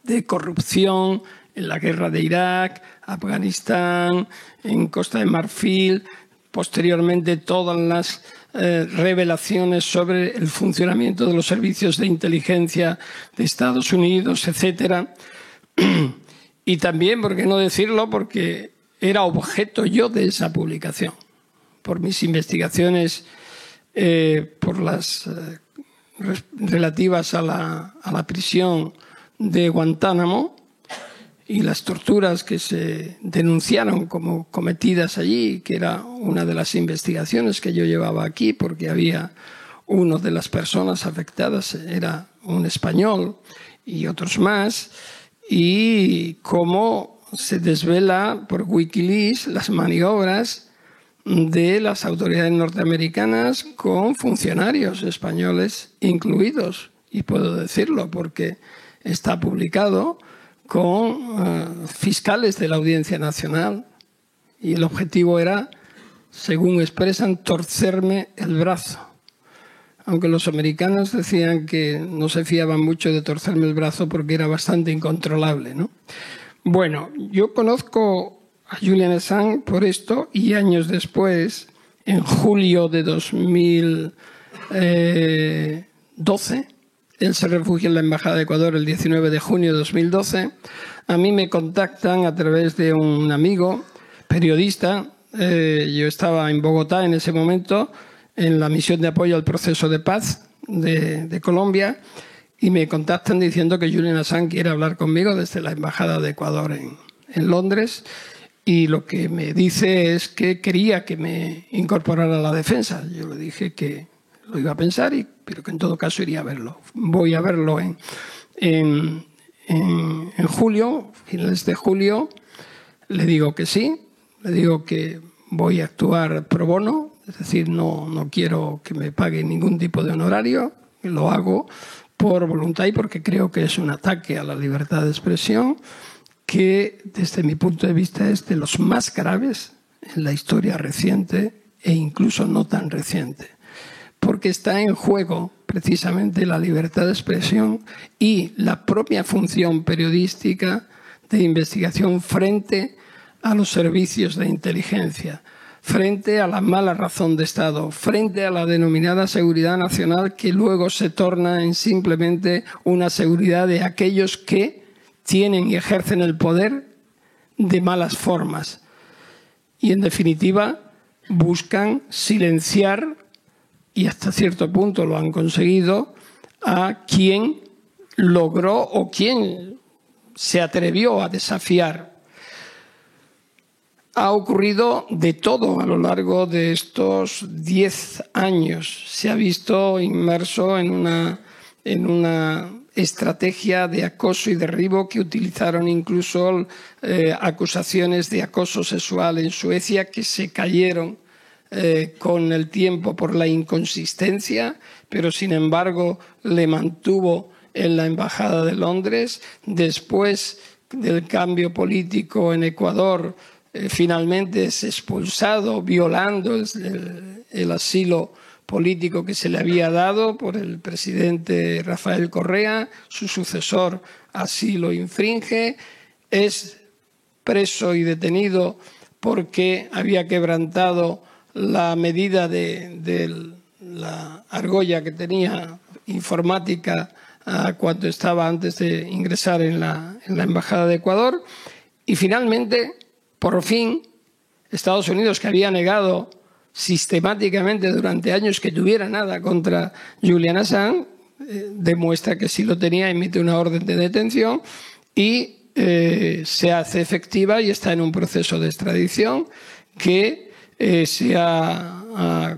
de corrupción en la guerra de Irak, Afganistán, en Costa de Marfil, posteriormente todas las eh, revelaciones sobre el funcionamiento de los servicios de inteligencia de Estados Unidos, etcétera. y también, por qué no decirlo, porque era objeto yo de esa publicación, por mis investigaciones, eh, por las eh, relativas a la, a la prisión de Guantánamo y las torturas que se denunciaron como cometidas allí, que era una de las investigaciones que yo llevaba aquí, porque había uno de las personas afectadas, era un español y otros más, y cómo se desvela por Wikileaks las maniobras de las autoridades norteamericanas con funcionarios españoles incluidos. Y puedo decirlo porque está publicado con uh, fiscales de la Audiencia Nacional y el objetivo era, según expresan, torcerme el brazo. Aunque los americanos decían que no se fiaban mucho de torcerme el brazo porque era bastante incontrolable. ¿no? Bueno, yo conozco a Julian Assange por esto y años después, en julio de 2012, él se refugia en la Embajada de Ecuador el 19 de junio de 2012. A mí me contactan a través de un amigo, periodista. Eh, yo estaba en Bogotá en ese momento, en la misión de apoyo al proceso de paz de, Colombia, y me contactan diciendo que Julian Assange quiere hablar conmigo desde la Embajada de Ecuador en, en Londres. Y lo que me dice es que quería que me incorporara a la defensa. Yo le dije que lo iba a pensar, y, pero que en todo caso iría a verlo. Voy a verlo en, en, julio, finales de julio. Le digo que sí, le digo que voy a actuar pro bono, es decir, no, no quiero que me pague ningún tipo de honorario, lo hago por voluntad y porque creo que es un ataque a la libertad de expresión que desde mi punto de vista es de los más graves en la historia reciente e incluso no tan reciente porque está en juego precisamente la libertad de expresión y la propia función periodística de investigación frente a los servicios de inteligencia, frente a la mala razón de Estado, frente a la denominada seguridad nacional que luego se torna en simplemente una seguridad de aquellos que tienen y ejercen el poder de malas formas. Y en definitiva buscan silenciar y hasta cierto punto lo han conseguido, a quien logró o quien se atrevió a desafiar. Ha ocurrido de todo a lo largo de estos diez años. Se ha visto inmerso en una, en una estrategia de acoso y derribo que utilizaron incluso eh, acusaciones de acoso sexual en Suecia que se cayeron eh, con el tiempo por la inconsistencia, pero sin embargo le mantuvo en la Embajada de Londres. Después del cambio político en Ecuador, eh, finalmente es expulsado, violando el, el asilo político que se le había dado por el presidente Rafael Correa. Su sucesor así lo infringe. Es preso y detenido porque había quebrantado la medida de, la argolla que tenía informática cuando estaba antes de ingresar en la, en la Embajada de Ecuador. Y finalmente, por fin, Estados Unidos, que había negado sistemáticamente durante años que tuviera nada contra Julian Assange, eh, demuestra que sí lo tenía, emite una orden de detención y eh, se hace efectiva y está en un proceso de extradición que eh, se ha,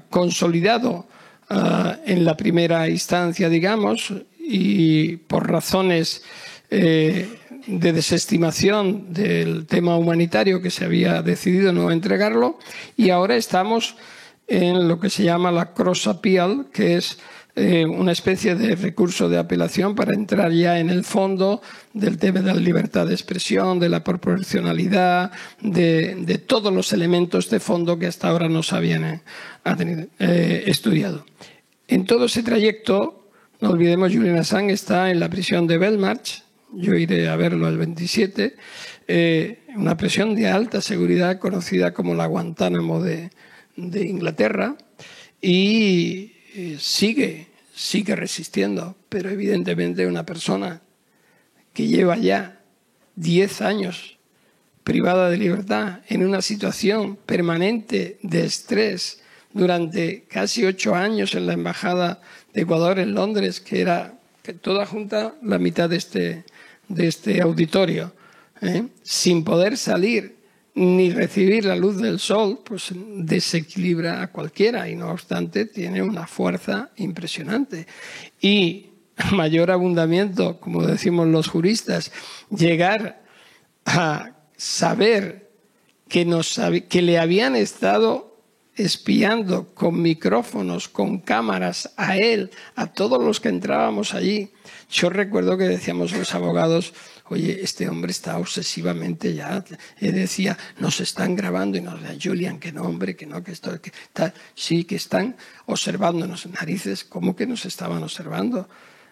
consolidado ah, en la primera instancia, digamos, y por razones eh, de desestimación del tema humanitario que se había decidido no entregarlo, y ahora estamos en lo que se llama la cross appeal, que es eh, una especie de recurso de apelación para entrar ya en el fondo del tema de la libertad de expresión, de la proporcionalidad, de, todos los elementos de fondo que hasta ahora no se habían eh, estudiado. En todo ese trayecto, no olvidemos, Julian Assange está en la prisión de Belmarsh, yo iré a verlo el 27, eh, una prisión de alta seguridad conocida como la Guantánamo de, Inglaterra, y eh, sigue, sigue resistiendo, pero evidentemente una persona que lleva ya 10 años privada de libertad en una situación permanente de estrés durante casi ocho años en la Embajada de Ecuador en Londres, que era toda junta la mitad de este, de este auditorio, ¿eh? sin poder salir ni recibir la luz del sol, pues desequilibra a cualquiera y no obstante tiene una fuerza impresionante. Y mayor abundamiento, como decimos los juristas, llegar a saber que, nos, que le habían estado espiando con micrófonos, con cámaras a él, a todos los que entrábamos allí. Yo recuerdo que decíamos los abogados, oye, este hombre está obsesivamente ya. Él decía, nos están grabando y nos decía, Julian, que no, hombre, que no, que esto, que está, sí, que están observándonos narices. ¿Cómo que nos estaban observando?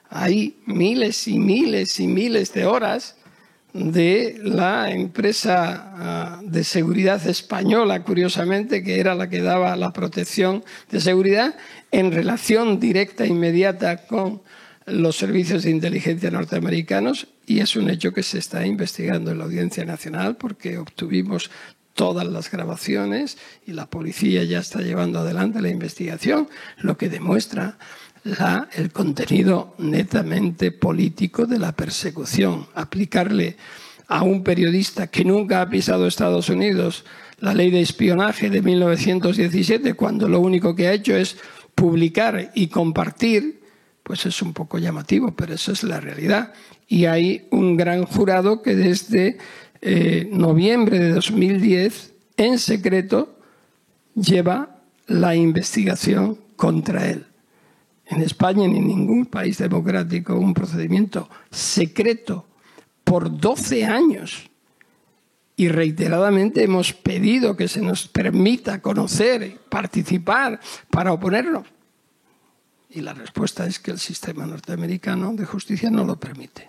Hay miles y miles y miles de horas de la empresa ah, de seguridad española, curiosamente, que era la que daba la protección de seguridad, en relación directa e inmediata con los servicios de inteligencia norteamericanos y es un hecho que se está investigando en la Audiencia Nacional porque obtuvimos todas las grabaciones y la policía ya está llevando adelante la investigación, lo que demuestra el contenido netamente político de la persecución. Aplicarle a un periodista que nunca ha pisado Estados Unidos la ley de espionaje de 1917, cuando lo único que ha hecho es publicar y compartir pues es un poco llamativo, pero esa es la realidad. Y hay un gran jurado que desde eh, noviembre de 2010, en secreto, lleva la investigación contra él. En España ni en ningún país democrático un procedimiento secreto por 12 años y reiteradamente hemos pedido que se nos permita conocer, participar para oponernos. Y la respuesta es que el sistema norteamericano de justicia no lo permite,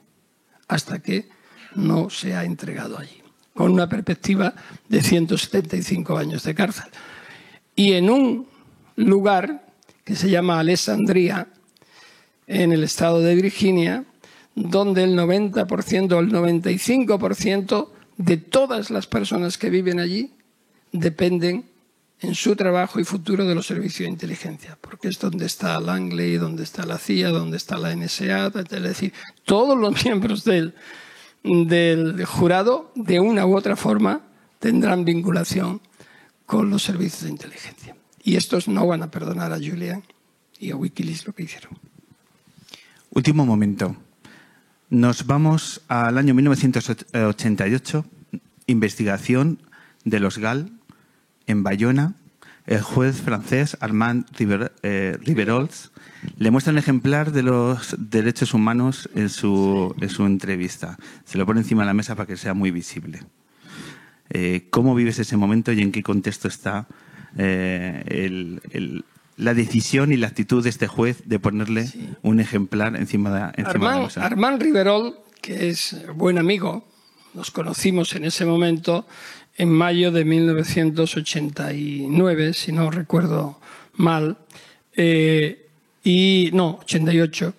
hasta que no se ha entregado allí, con una perspectiva de 175 años de cárcel. Y en un lugar que se llama Alessandria, en el estado de Virginia, donde el 90% o el 95% de todas las personas que viven allí dependen en su trabajo y futuro de los servicios de inteligencia, porque es donde está Langley, donde está la CIA, donde está la NSA, es decir, todos los miembros del, del jurado, de una u otra forma, tendrán vinculación con los servicios de inteligencia. Y estos no van a perdonar a Julian y a Wikileaks lo que hicieron. Último momento. Nos vamos al año 1988, investigación de los GAL en Bayona, el juez francés Armand eh, Riverols le muestra un ejemplar de los derechos humanos en su, en su entrevista. Se lo pone encima de la mesa para que sea muy visible. Eh, ¿Cómo vives ese momento y en qué contexto está eh, la decisión y la actitud de este juez de ponerle un ejemplar encima de, encima de la mesa? Armand Riverol, que es buen amigo, nos conocimos en ese momento, en mayo de 1989, si no recuerdo mal, eh, y no, 88.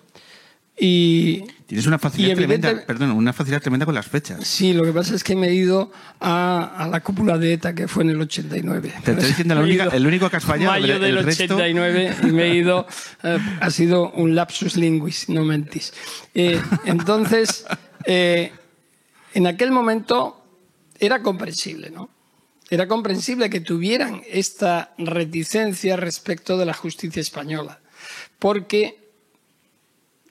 Y, Tienes una facilidad, tremenda, perdón, una facilidad tremenda con las fechas. Sí, lo que pasa es que me he ido a, la cúpula de ETA que fue en el 89. Te estoy diciendo el único que has fallado. Mayo del 89 y me he ido. Eh, ha sido un lapsus linguis, no mentis. Eh, entonces, en aquel momento era comprensible, ¿no? Era comprensible que tuvieran esta reticencia respecto de la justicia española, porque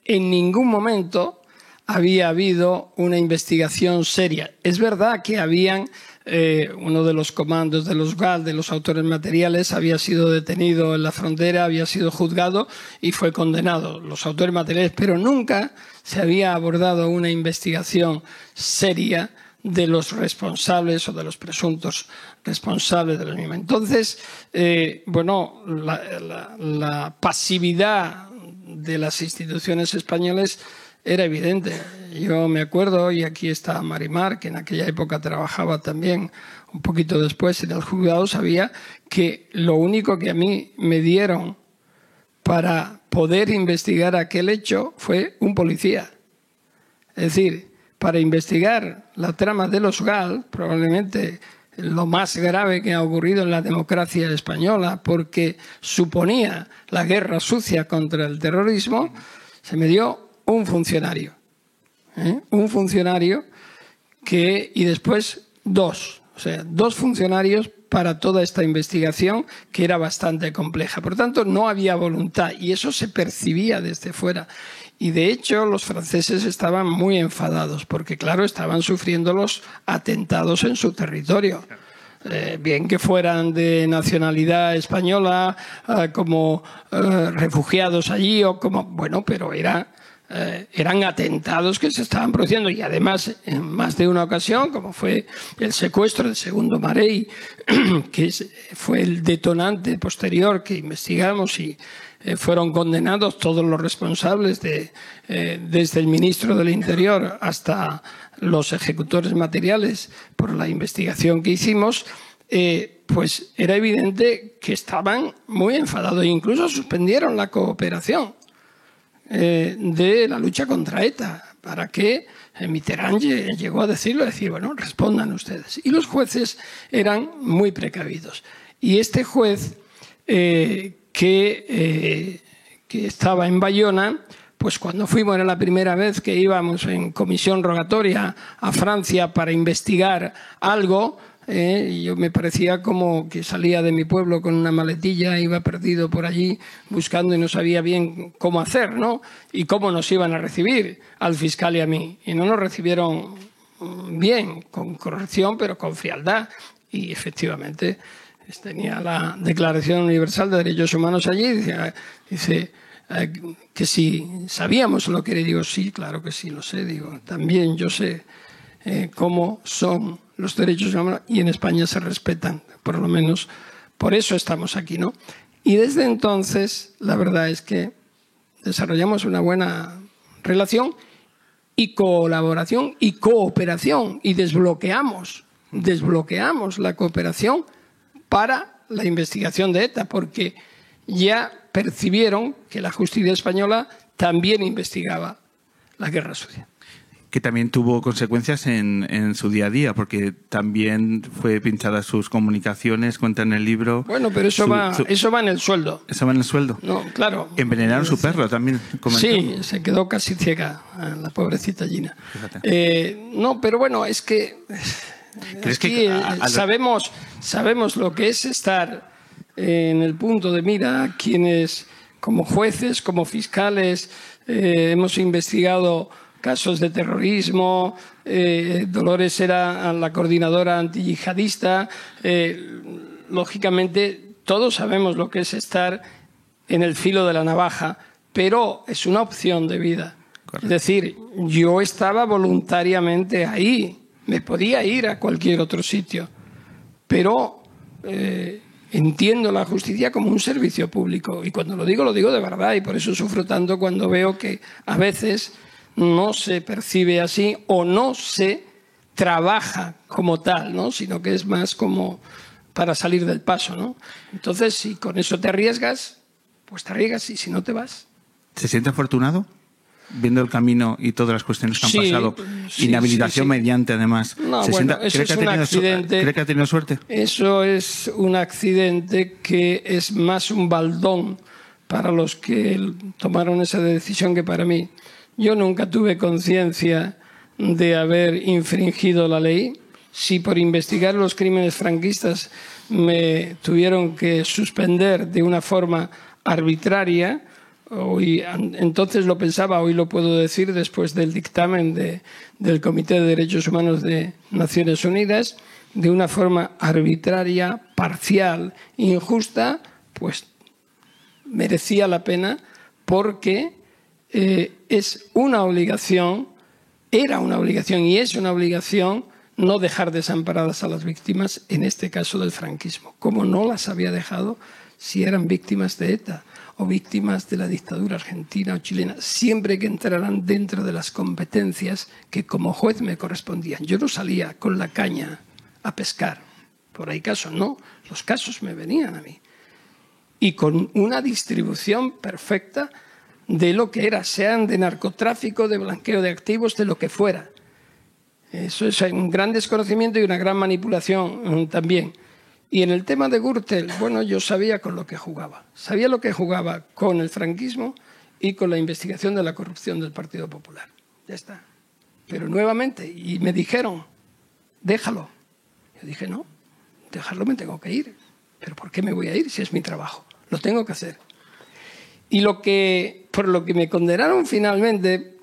en ningún momento había habido una investigación seria. Es verdad que habían eh, uno de los comandos de los GAL, de los autores materiales, había sido detenido en la frontera, había sido juzgado y fue condenado. Los autores materiales, pero nunca se había abordado una investigación seria de los responsables o de los presuntos responsables de los mismos. Entonces, eh, bueno, la, la pasividad de las instituciones españolas era evidente. Yo me acuerdo, y aquí está Marimar, que en aquella época trabajaba también un poquito después en el juzgado, sabía que lo único que a mí me dieron para poder investigar aquel hecho fue un policía. Es decir, para investigar la trama de los GAL, probablemente lo más grave que ha ocurrido en la democracia española, porque suponía la guerra sucia contra el terrorismo, se me dio un funcionario. ¿eh? Un funcionario que, y después dos, o sea, dos funcionarios para toda esta investigación que era bastante compleja. Por tanto, no había voluntad y eso se percibía desde fuera. Y de hecho, los franceses estaban muy enfadados porque, claro, estaban sufriendo los atentados en su territorio. Eh, bien que fueran de nacionalidad española, eh, como refugiados allí o como, bueno, pero era eh, eran atentados que se estaban produciendo y además en más de una ocasión, como fue el secuestro del segundo Marey, que fue el detonante posterior que investigamos y eh, fueron condenados todos los responsables de, eh, desde el ministro del Interior hasta los ejecutores materiales por la investigación que hicimos, pues era evidente que estaban muy enfadados e incluso suspendieron la cooperación eh, de la lucha contra ETA, para que Mitterrand llegó a decirlo, decir, bueno, respondan ustedes. Y los jueces eran muy precavidos. Y este juez eh, que, eh, que estaba en Bayona, pues cuando fuimos, era la primera vez que íbamos en comisión rogatoria a Francia para investigar algo, ¿eh? y yo me parecía como que salía de mi pueblo con una maletilla, iba perdido por allí buscando y no sabía bien cómo hacer, ¿no? Y cómo nos iban a recibir al fiscal y a mí. Y no nos recibieron bien, con corrección, pero con frialdad. Y efectivamente tenía la Declaración Universal de Derechos Humanos allí, dice, dice eh, que si sabíamos lo que era, digo, sí, claro que sí, lo sé, digo, también yo sé eh, cómo son los derechos humanos y en España se respetan, por lo menos por eso estamos aquí, ¿no? Y desde entonces, la verdad es que desarrollamos una buena relación y colaboración y cooperación y desbloqueamos, desbloqueamos la cooperación para la investigación de ETA, porque ya percibieron que la justicia española también investigaba la guerra sucia que también tuvo consecuencias en, en, su día a día, porque también fue pinchada sus comunicaciones, cuenta en el libro. Bueno, pero eso, va, eso va en el sueldo. ¿Eso va en el sueldo? No, claro. Envenenaron su perro también. Comentó. Sí, se quedó casi ciega, la pobrecita Gina. Eh, no, pero bueno, es que. ¿Crees que sabemos, sabemos lo que es estar en el punto de mira quienes, como jueces, como fiscales, eh, hemos investigado casos de terrorismo. Eh, Dolores era la coordinadora antiyihadista. Eh, lógicamente, todos sabemos lo que es estar en el filo de la navaja, pero es una opción de vida. Es decir, yo estaba voluntariamente ahí, me podía ir a cualquier otro sitio, pero eh, entiendo la justicia como un servicio público. Y cuando lo digo, lo digo de verdad, y por eso sufro tanto cuando veo que a veces no se percibe así o no se trabaja como tal, ¿no? sino que es más como para salir del paso. ¿no? Entonces, si con eso te arriesgas, pues te arriesgas y si no te vas. ¿Se siente afortunado? Viendo el camino y todas las cuestiones que han pasado, inhabilitación mediante además. No, bueno, eso es un accidente. ¿Cree que ha tenido suerte? Eso es un accidente que es más un baldón para los que tomaron esa decisión que para mí. Yo nunca tuve conciencia de haber infringido la ley. Si por investigar los crímenes franquistas me tuvieron que suspender de una forma arbitraria hoy, entonces lo pensaba, hoy lo puedo decir después del dictamen de, del Comité de Derechos Humanos de Naciones Unidas, de una forma arbitraria, parcial, injusta, pues merecía la pena porque eh, es una obligación, era una obligación y es una obligación no dejar desamparadas a las víctimas, en este caso del franquismo, como no las había dejado si eran víctimas de ETA o víctimas de la dictadura argentina o chilena, siempre que entraran dentro de las competencias que como juez me correspondían. Yo no salía con la caña a pescar, por ahí casos no, los casos me venían a mí. Y con una distribución perfecta de lo que era, sean de narcotráfico, de blanqueo de activos, de lo que fuera. Eso es un gran desconocimiento y una gran manipulación mm, también. Y en el tema de Gürtel, bueno, yo sabía con lo que jugaba. Sabía lo que jugaba con el franquismo y con la investigación de la corrupción del Partido Popular. Ya está. Pero nuevamente, y me dijeron, déjalo. Yo dije, no, dejarlo me tengo que ir. ¿Pero por qué me voy a ir si es mi trabajo? Lo tengo que hacer. Y lo que, por lo que me condenaron finalmente,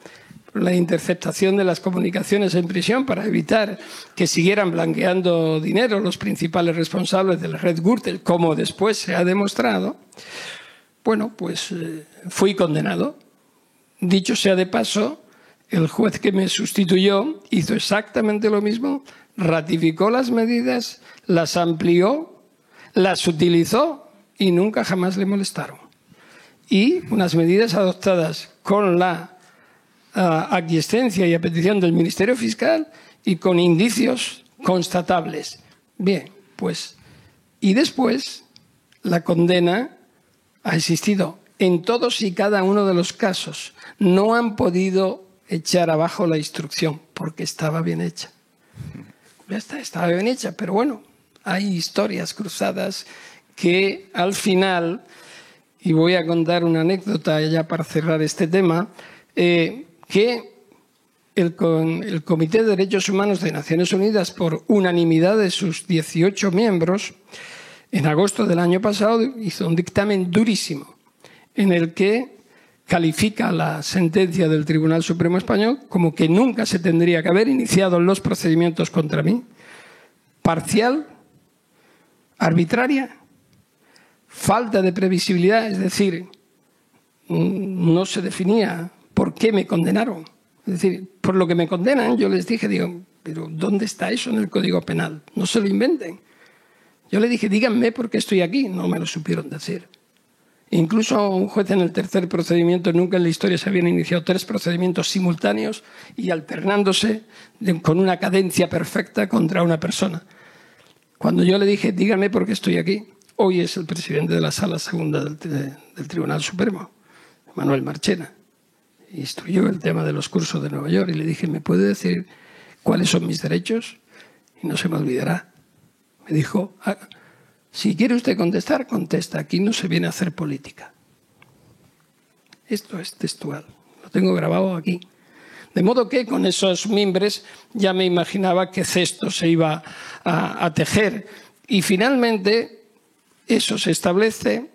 por la interceptación de las comunicaciones en prisión para evitar que siguieran blanqueando dinero los principales responsables de la red Gürtel, como después se ha demostrado, bueno, pues eh, fui condenado. Dicho sea de paso, el juez que me sustituyó hizo exactamente lo mismo, ratificó las medidas, las amplió, las utilizó y nunca jamás le molestaron y unas medidas adoptadas con la uh, y a petición del Ministerio Fiscal y con indicios constatables. Bien, pues, y después la condena ha existido en todos y cada uno de los casos. No han podido echar abajo la instrucción porque estaba bien hecha. Ya está, estaba bien hecha, pero bueno, hay historias cruzadas que al final y voy a contar una anécdota ya para cerrar este tema, eh, que el, el, Comité de Derechos Humanos de Naciones Unidas, por unanimidad de sus 18 miembros, en agosto del año pasado hizo un dictamen durísimo en el que califica la sentencia del Tribunal Supremo Español como que nunca se tendría que haber iniciado los procedimientos contra mí, parcial, arbitraria falta de previsibilidad, es decir, no se definía por qué me condenaron. Es decir, por lo que me condenan, yo les dije, digo, pero ¿dónde está eso en el Código Penal? No se lo inventen. Yo le dije, díganme por qué estoy aquí. No me lo supieron decir. Incluso un juez en el tercer procedimiento, nunca en la historia se habían iniciado tres procedimientos simultáneos y alternándose con una cadencia perfecta contra una persona. Cuando yo le dije, díganme por qué estoy aquí, Hoy es el presidente de la Sala Segunda del, Tribunal Supremo, Manuel Marchena. Instruyó el tema de los cursos de Nueva York y le dije, ¿me puede decir cuáles son mis derechos? Y no se me olvidará. Me dijo, ah, si quiere usted contestar, contesta. Aquí no se viene a hacer política. Esto es textual. Lo tengo grabado aquí. De modo que con esos mimbres ya me imaginaba que cesto se iba a, a tejer. Y finalmente eso se establece,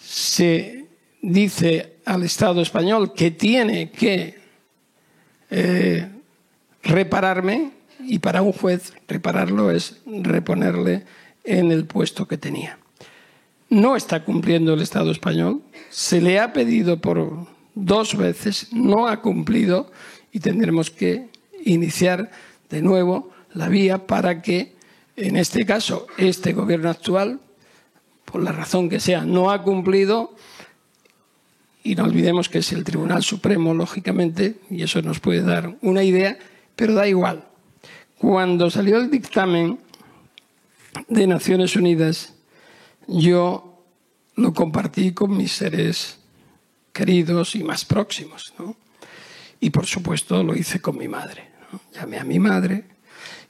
se dice al Estado español que tiene que eh, repararme y para un juez repararlo es reponerle en el puesto que tenía. No está cumpliendo el Estado español, se le ha pedido por dos veces, no ha cumplido y tendremos que iniciar de nuevo la vía para que, en este caso, este gobierno actual por la razón que sea, no ha cumplido, y no olvidemos que es el Tribunal Supremo, lógicamente, y eso nos puede dar una idea, pero da igual. Cuando salió el dictamen de Naciones Unidas, yo lo compartí con mis seres queridos y más próximos. ¿no? Y por supuesto lo hice con mi madre. Llamé a mi madre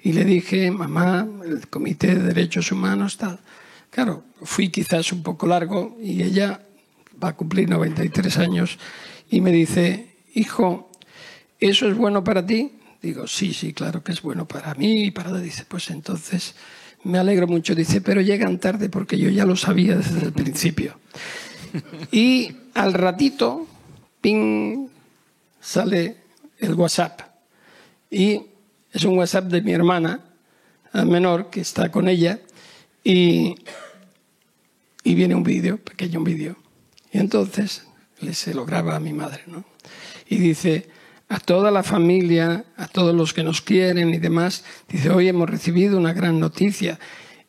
y le dije, mamá, el Comité de Derechos Humanos, tal. Claro, fui quizás un poco largo y ella va a cumplir 93 años y me dice, hijo, ¿eso es bueno para ti? Digo, sí, sí, claro que es bueno para mí y para... Dice, pues entonces me alegro mucho. Dice, pero llegan tarde porque yo ya lo sabía desde el principio. Y al ratito, ping, sale el WhatsApp. Y es un WhatsApp de mi hermana menor que está con ella y, viene un vídeo, pequeño vídeo. Y entonces se lo graba a mi madre, ¿no? Y dice, a toda la familia, a todos los que nos quieren y demás, dice, hoy hemos recibido una gran noticia.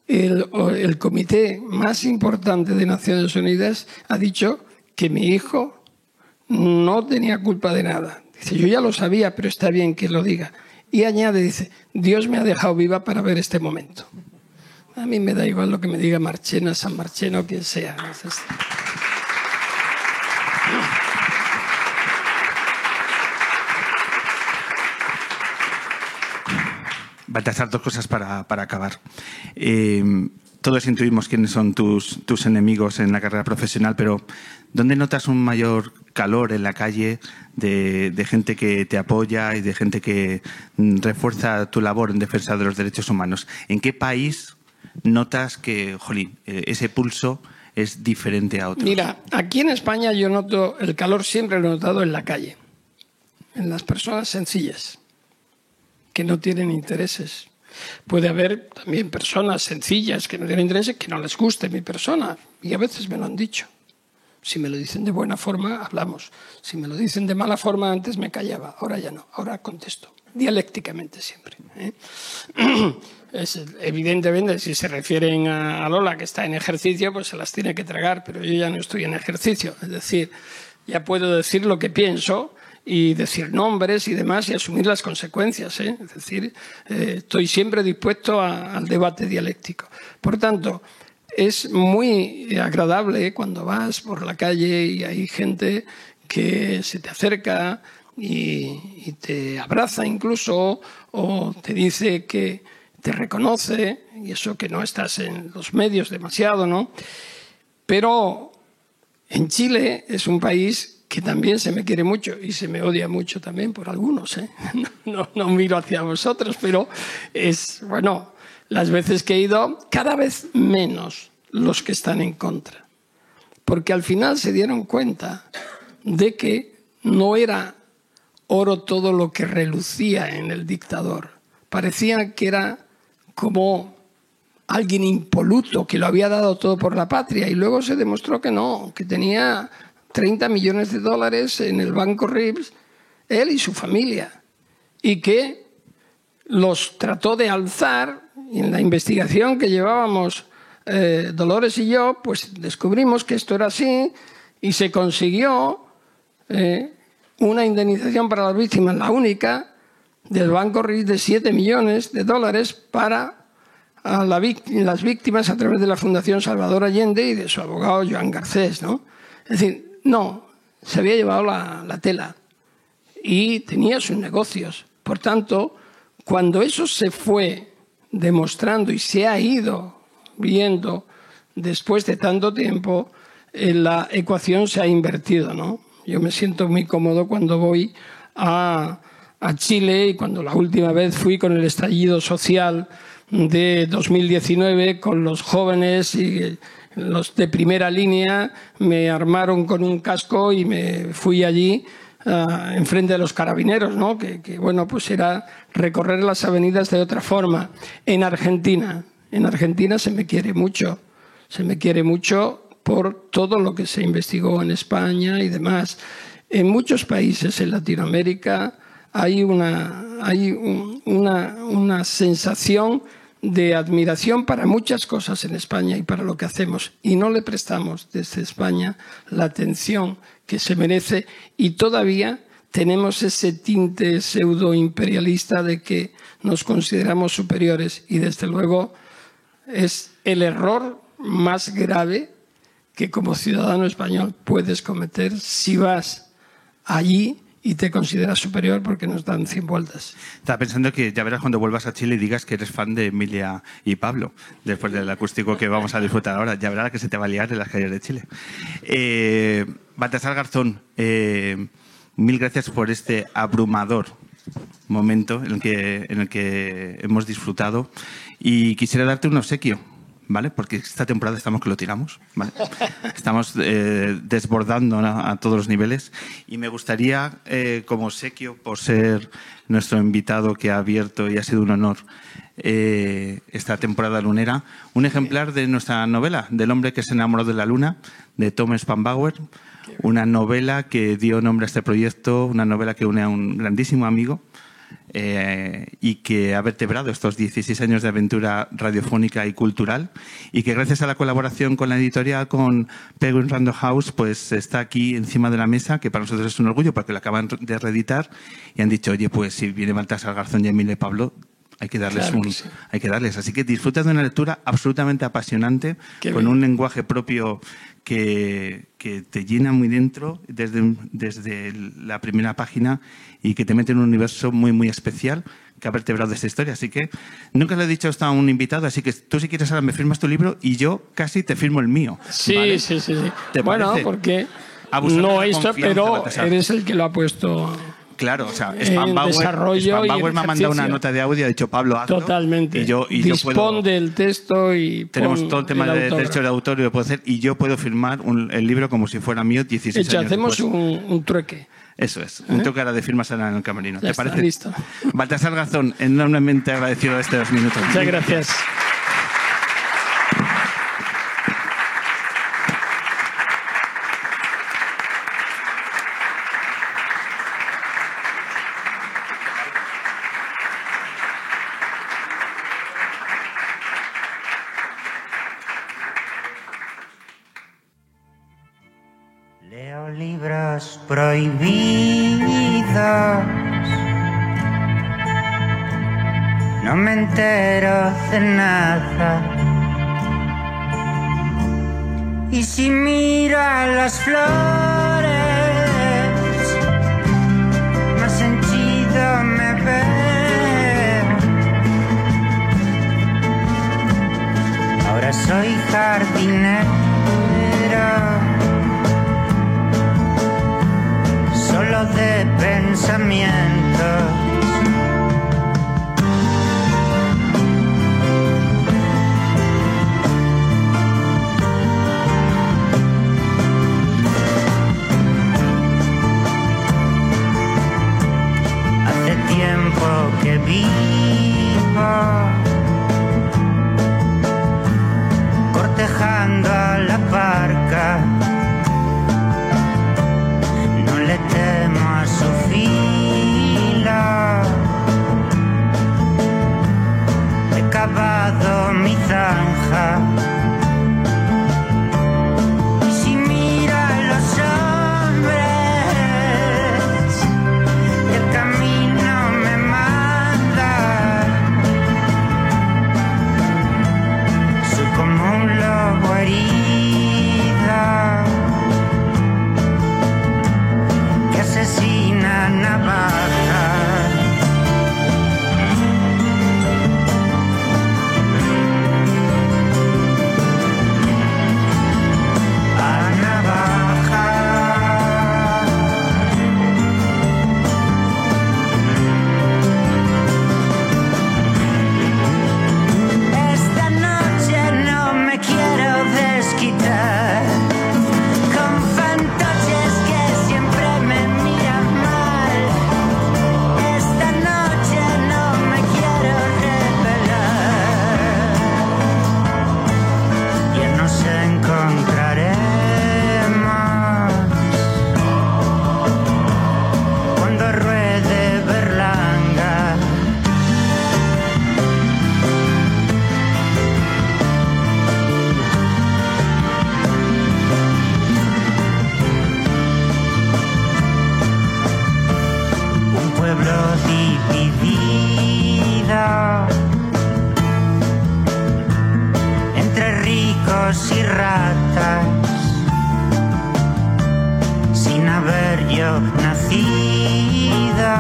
El, el comité más importante de Naciones Unidas ha dicho que mi hijo no tenía culpa de nada. Dice, yo ya lo sabía, pero está bien que lo diga. Y añade, dice, Dios me ha dejado viva para ver este momento. A mí me da igual lo que me diga Marchena, San Marchena o quien sea. Baltasar, dos cosas para, para acabar. Eh, todos intuimos quiénes son tus, tus enemigos en la carrera profesional, pero ¿dónde notas un mayor calor en la calle de, de, gente que te apoya y de gente que mm, refuerza tu labor en defensa de los derechos humanos? ¿En qué país notas que, jolín, eh, ese pulso es diferente a otros? Mira, aquí en España yo noto el calor siempre lo he notado en la calle, en las personas sencillas que no tienen intereses. Puede haber también personas sencillas que no tienen intereses, que no les guste mi persona, y a veces me lo han dicho. Si me lo dicen de buena forma, hablamos. Si me lo dicen de mala forma, antes me callaba, ahora ya no, ahora contesto, dialécticamente siempre. ¿eh? Es, evidentemente, si se refieren a, Lola, que está en ejercicio, pues se las tiene que tragar, pero yo ya no estoy en ejercicio. Es decir, ya puedo decir lo que pienso, y decir nombres y demás y asumir las consecuencias. ¿eh? Es decir, eh, estoy siempre dispuesto al debate dialéctico. Por tanto, es muy agradable cuando vas por la calle y hay gente que se te acerca y, y te abraza incluso o te dice que te reconoce y eso que no estás en los medios demasiado, ¿no? Pero en Chile es un país que también se me quiere mucho y se me odia mucho también por algunos. ¿eh? No, no, no, miro hacia vosotros, pero es, bueno, las veces que he ido, cada vez menos los que están en contra. Porque al final se dieron cuenta de que no era oro todo lo que relucía en el dictador. Parecía que era como alguien impoluto que lo había dado todo por la patria y luego se demostró que no, que tenía 30 millones de dólares en el Banco RIBS, él y su familia, y que los trató de alzar en la investigación que llevábamos eh, Dolores y yo, pues descubrimos que esto era así y se consiguió eh, una indemnización para las víctimas, la única, del Banco RIBS de 7 millones de dólares para a la, las víctimas a través de la Fundación Salvador Allende y de su abogado Joan Garcés. ¿no? Es decir, no, se había llevado la, la tela y tenía sus negocios. Por tanto, cuando eso se fue demostrando y se ha ido viendo después de tanto tiempo, la ecuación se ha invertido. ¿no? Yo me siento muy cómodo cuando voy a, a, Chile y cuando la última vez fui con el estallido social de 2019 con los jóvenes y los de primera línea me armaron con un casco y me fui allí uh, enfrente de los carabineros, ¿no? Que, que, bueno, pues era recorrer las avenidas de otra forma. En Argentina, en Argentina se me quiere mucho, se me quiere mucho por todo lo que se investigó en España y demás. En muchos países en Latinoamérica hay una, hay un, una, una sensación de admiración para muchas cosas en España y para lo que hacemos. Y no le prestamos desde España la atención que se merece y todavía tenemos ese tinte pseudo imperialista de que nos consideramos superiores y desde luego es el error más grave que como ciudadano español puedes cometer si vas allí y te consideras superior porque nos dan 100 vueltas. Estaba pensando que ya verás cuando vuelvas a Chile y digas que eres fan de Emilia y Pablo, después del acústico que vamos a disfrutar ahora. Ya verás que se te va a liar en las calles de Chile. Eh, Baltasar Garzón, eh, mil gracias por este abrumador momento en el, que, en el que hemos disfrutado y quisiera darte un obsequio. ¿Vale? Porque esta temporada estamos que lo tiramos, ¿vale? Estamos eh, desbordando a, a todos los niveles y me gustaría, eh, como obsequio por ser nuestro invitado que ha abierto y ha sido un honor eh, esta temporada lunera, un ejemplar de nuestra novela, Del hombre que se enamoró de la luna, de Thomas Bauer, una novela que dio nombre a este proyecto, una novela que une a un grandísimo amigo eh, y que ha vertebrado estos 16 años de aventura radiofónica y cultural y que gracias a la colaboración con la editorial, con Penguin Random House, pues está aquí encima de la mesa, que para nosotros es un orgullo porque lo acaban de reeditar y han dicho, oye, pues si viene Baltasar Garzón y Emile Pablo, hay que darles Claro que un, sí. hay que darles. Así que disfrutas de una lectura absolutamente apasionante, Qué con bien. un lenguaje propio que, que te llena muy dentro desde, desde la primera página y que te mete en un universo muy, muy especial que ha vertebrado esta historia. Así que nunca le he dicho esto a un invitado, así que tú si quieres ahora me firmas tu libro y yo casi te firmo el mío. Sí, ¿vale? sí, sí, sí. ¿Te Bueno, parece? porque Abusar de no esto, pero eres el que lo ha puesto Claro, o sea, En Spam Bauer, desarrollo Spam y me ha mandado una nota de audio, ha dicho Pablo, hazlo. totalmente. Y yo, y yo Dispón puedo, del texto y Tenemos todo el tema el de derecho de autor y lo puedo hacer y yo puedo firmar un- el libro como si fuera mío 16 De hecho, años hacemos un, un trueque. Eso es, un toque ahora de firmas en el camerino. Ya ¿Te está, parece? listo. Baltasar Gazón, enormemente agradecido de estos minutos. Muchas gracias. Libros prohibidos. No me entero de nada. Y si miro a las flores, más henchido me veo. Ahora soy jardinero. Solo de pensamientos. Yo nacido.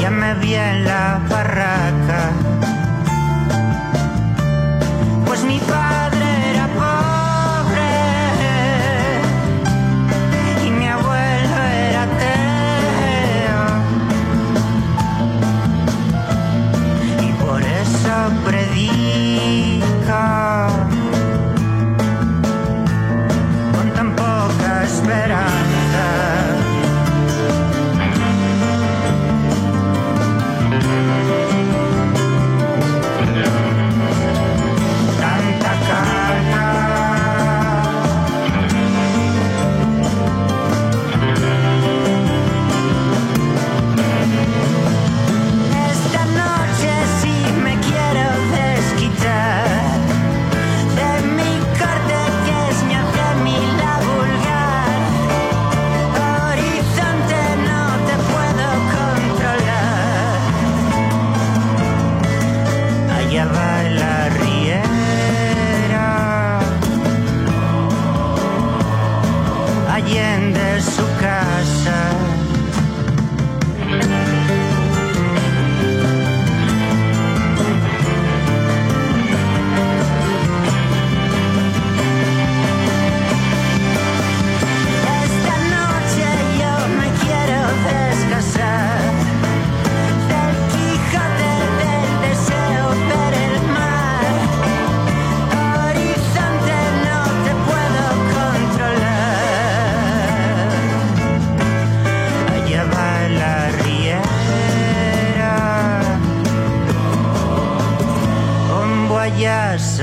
Ya me vi en la barraca, pues mi padre era pobre y mi abuelo era ateo y por eso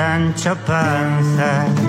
ancha panza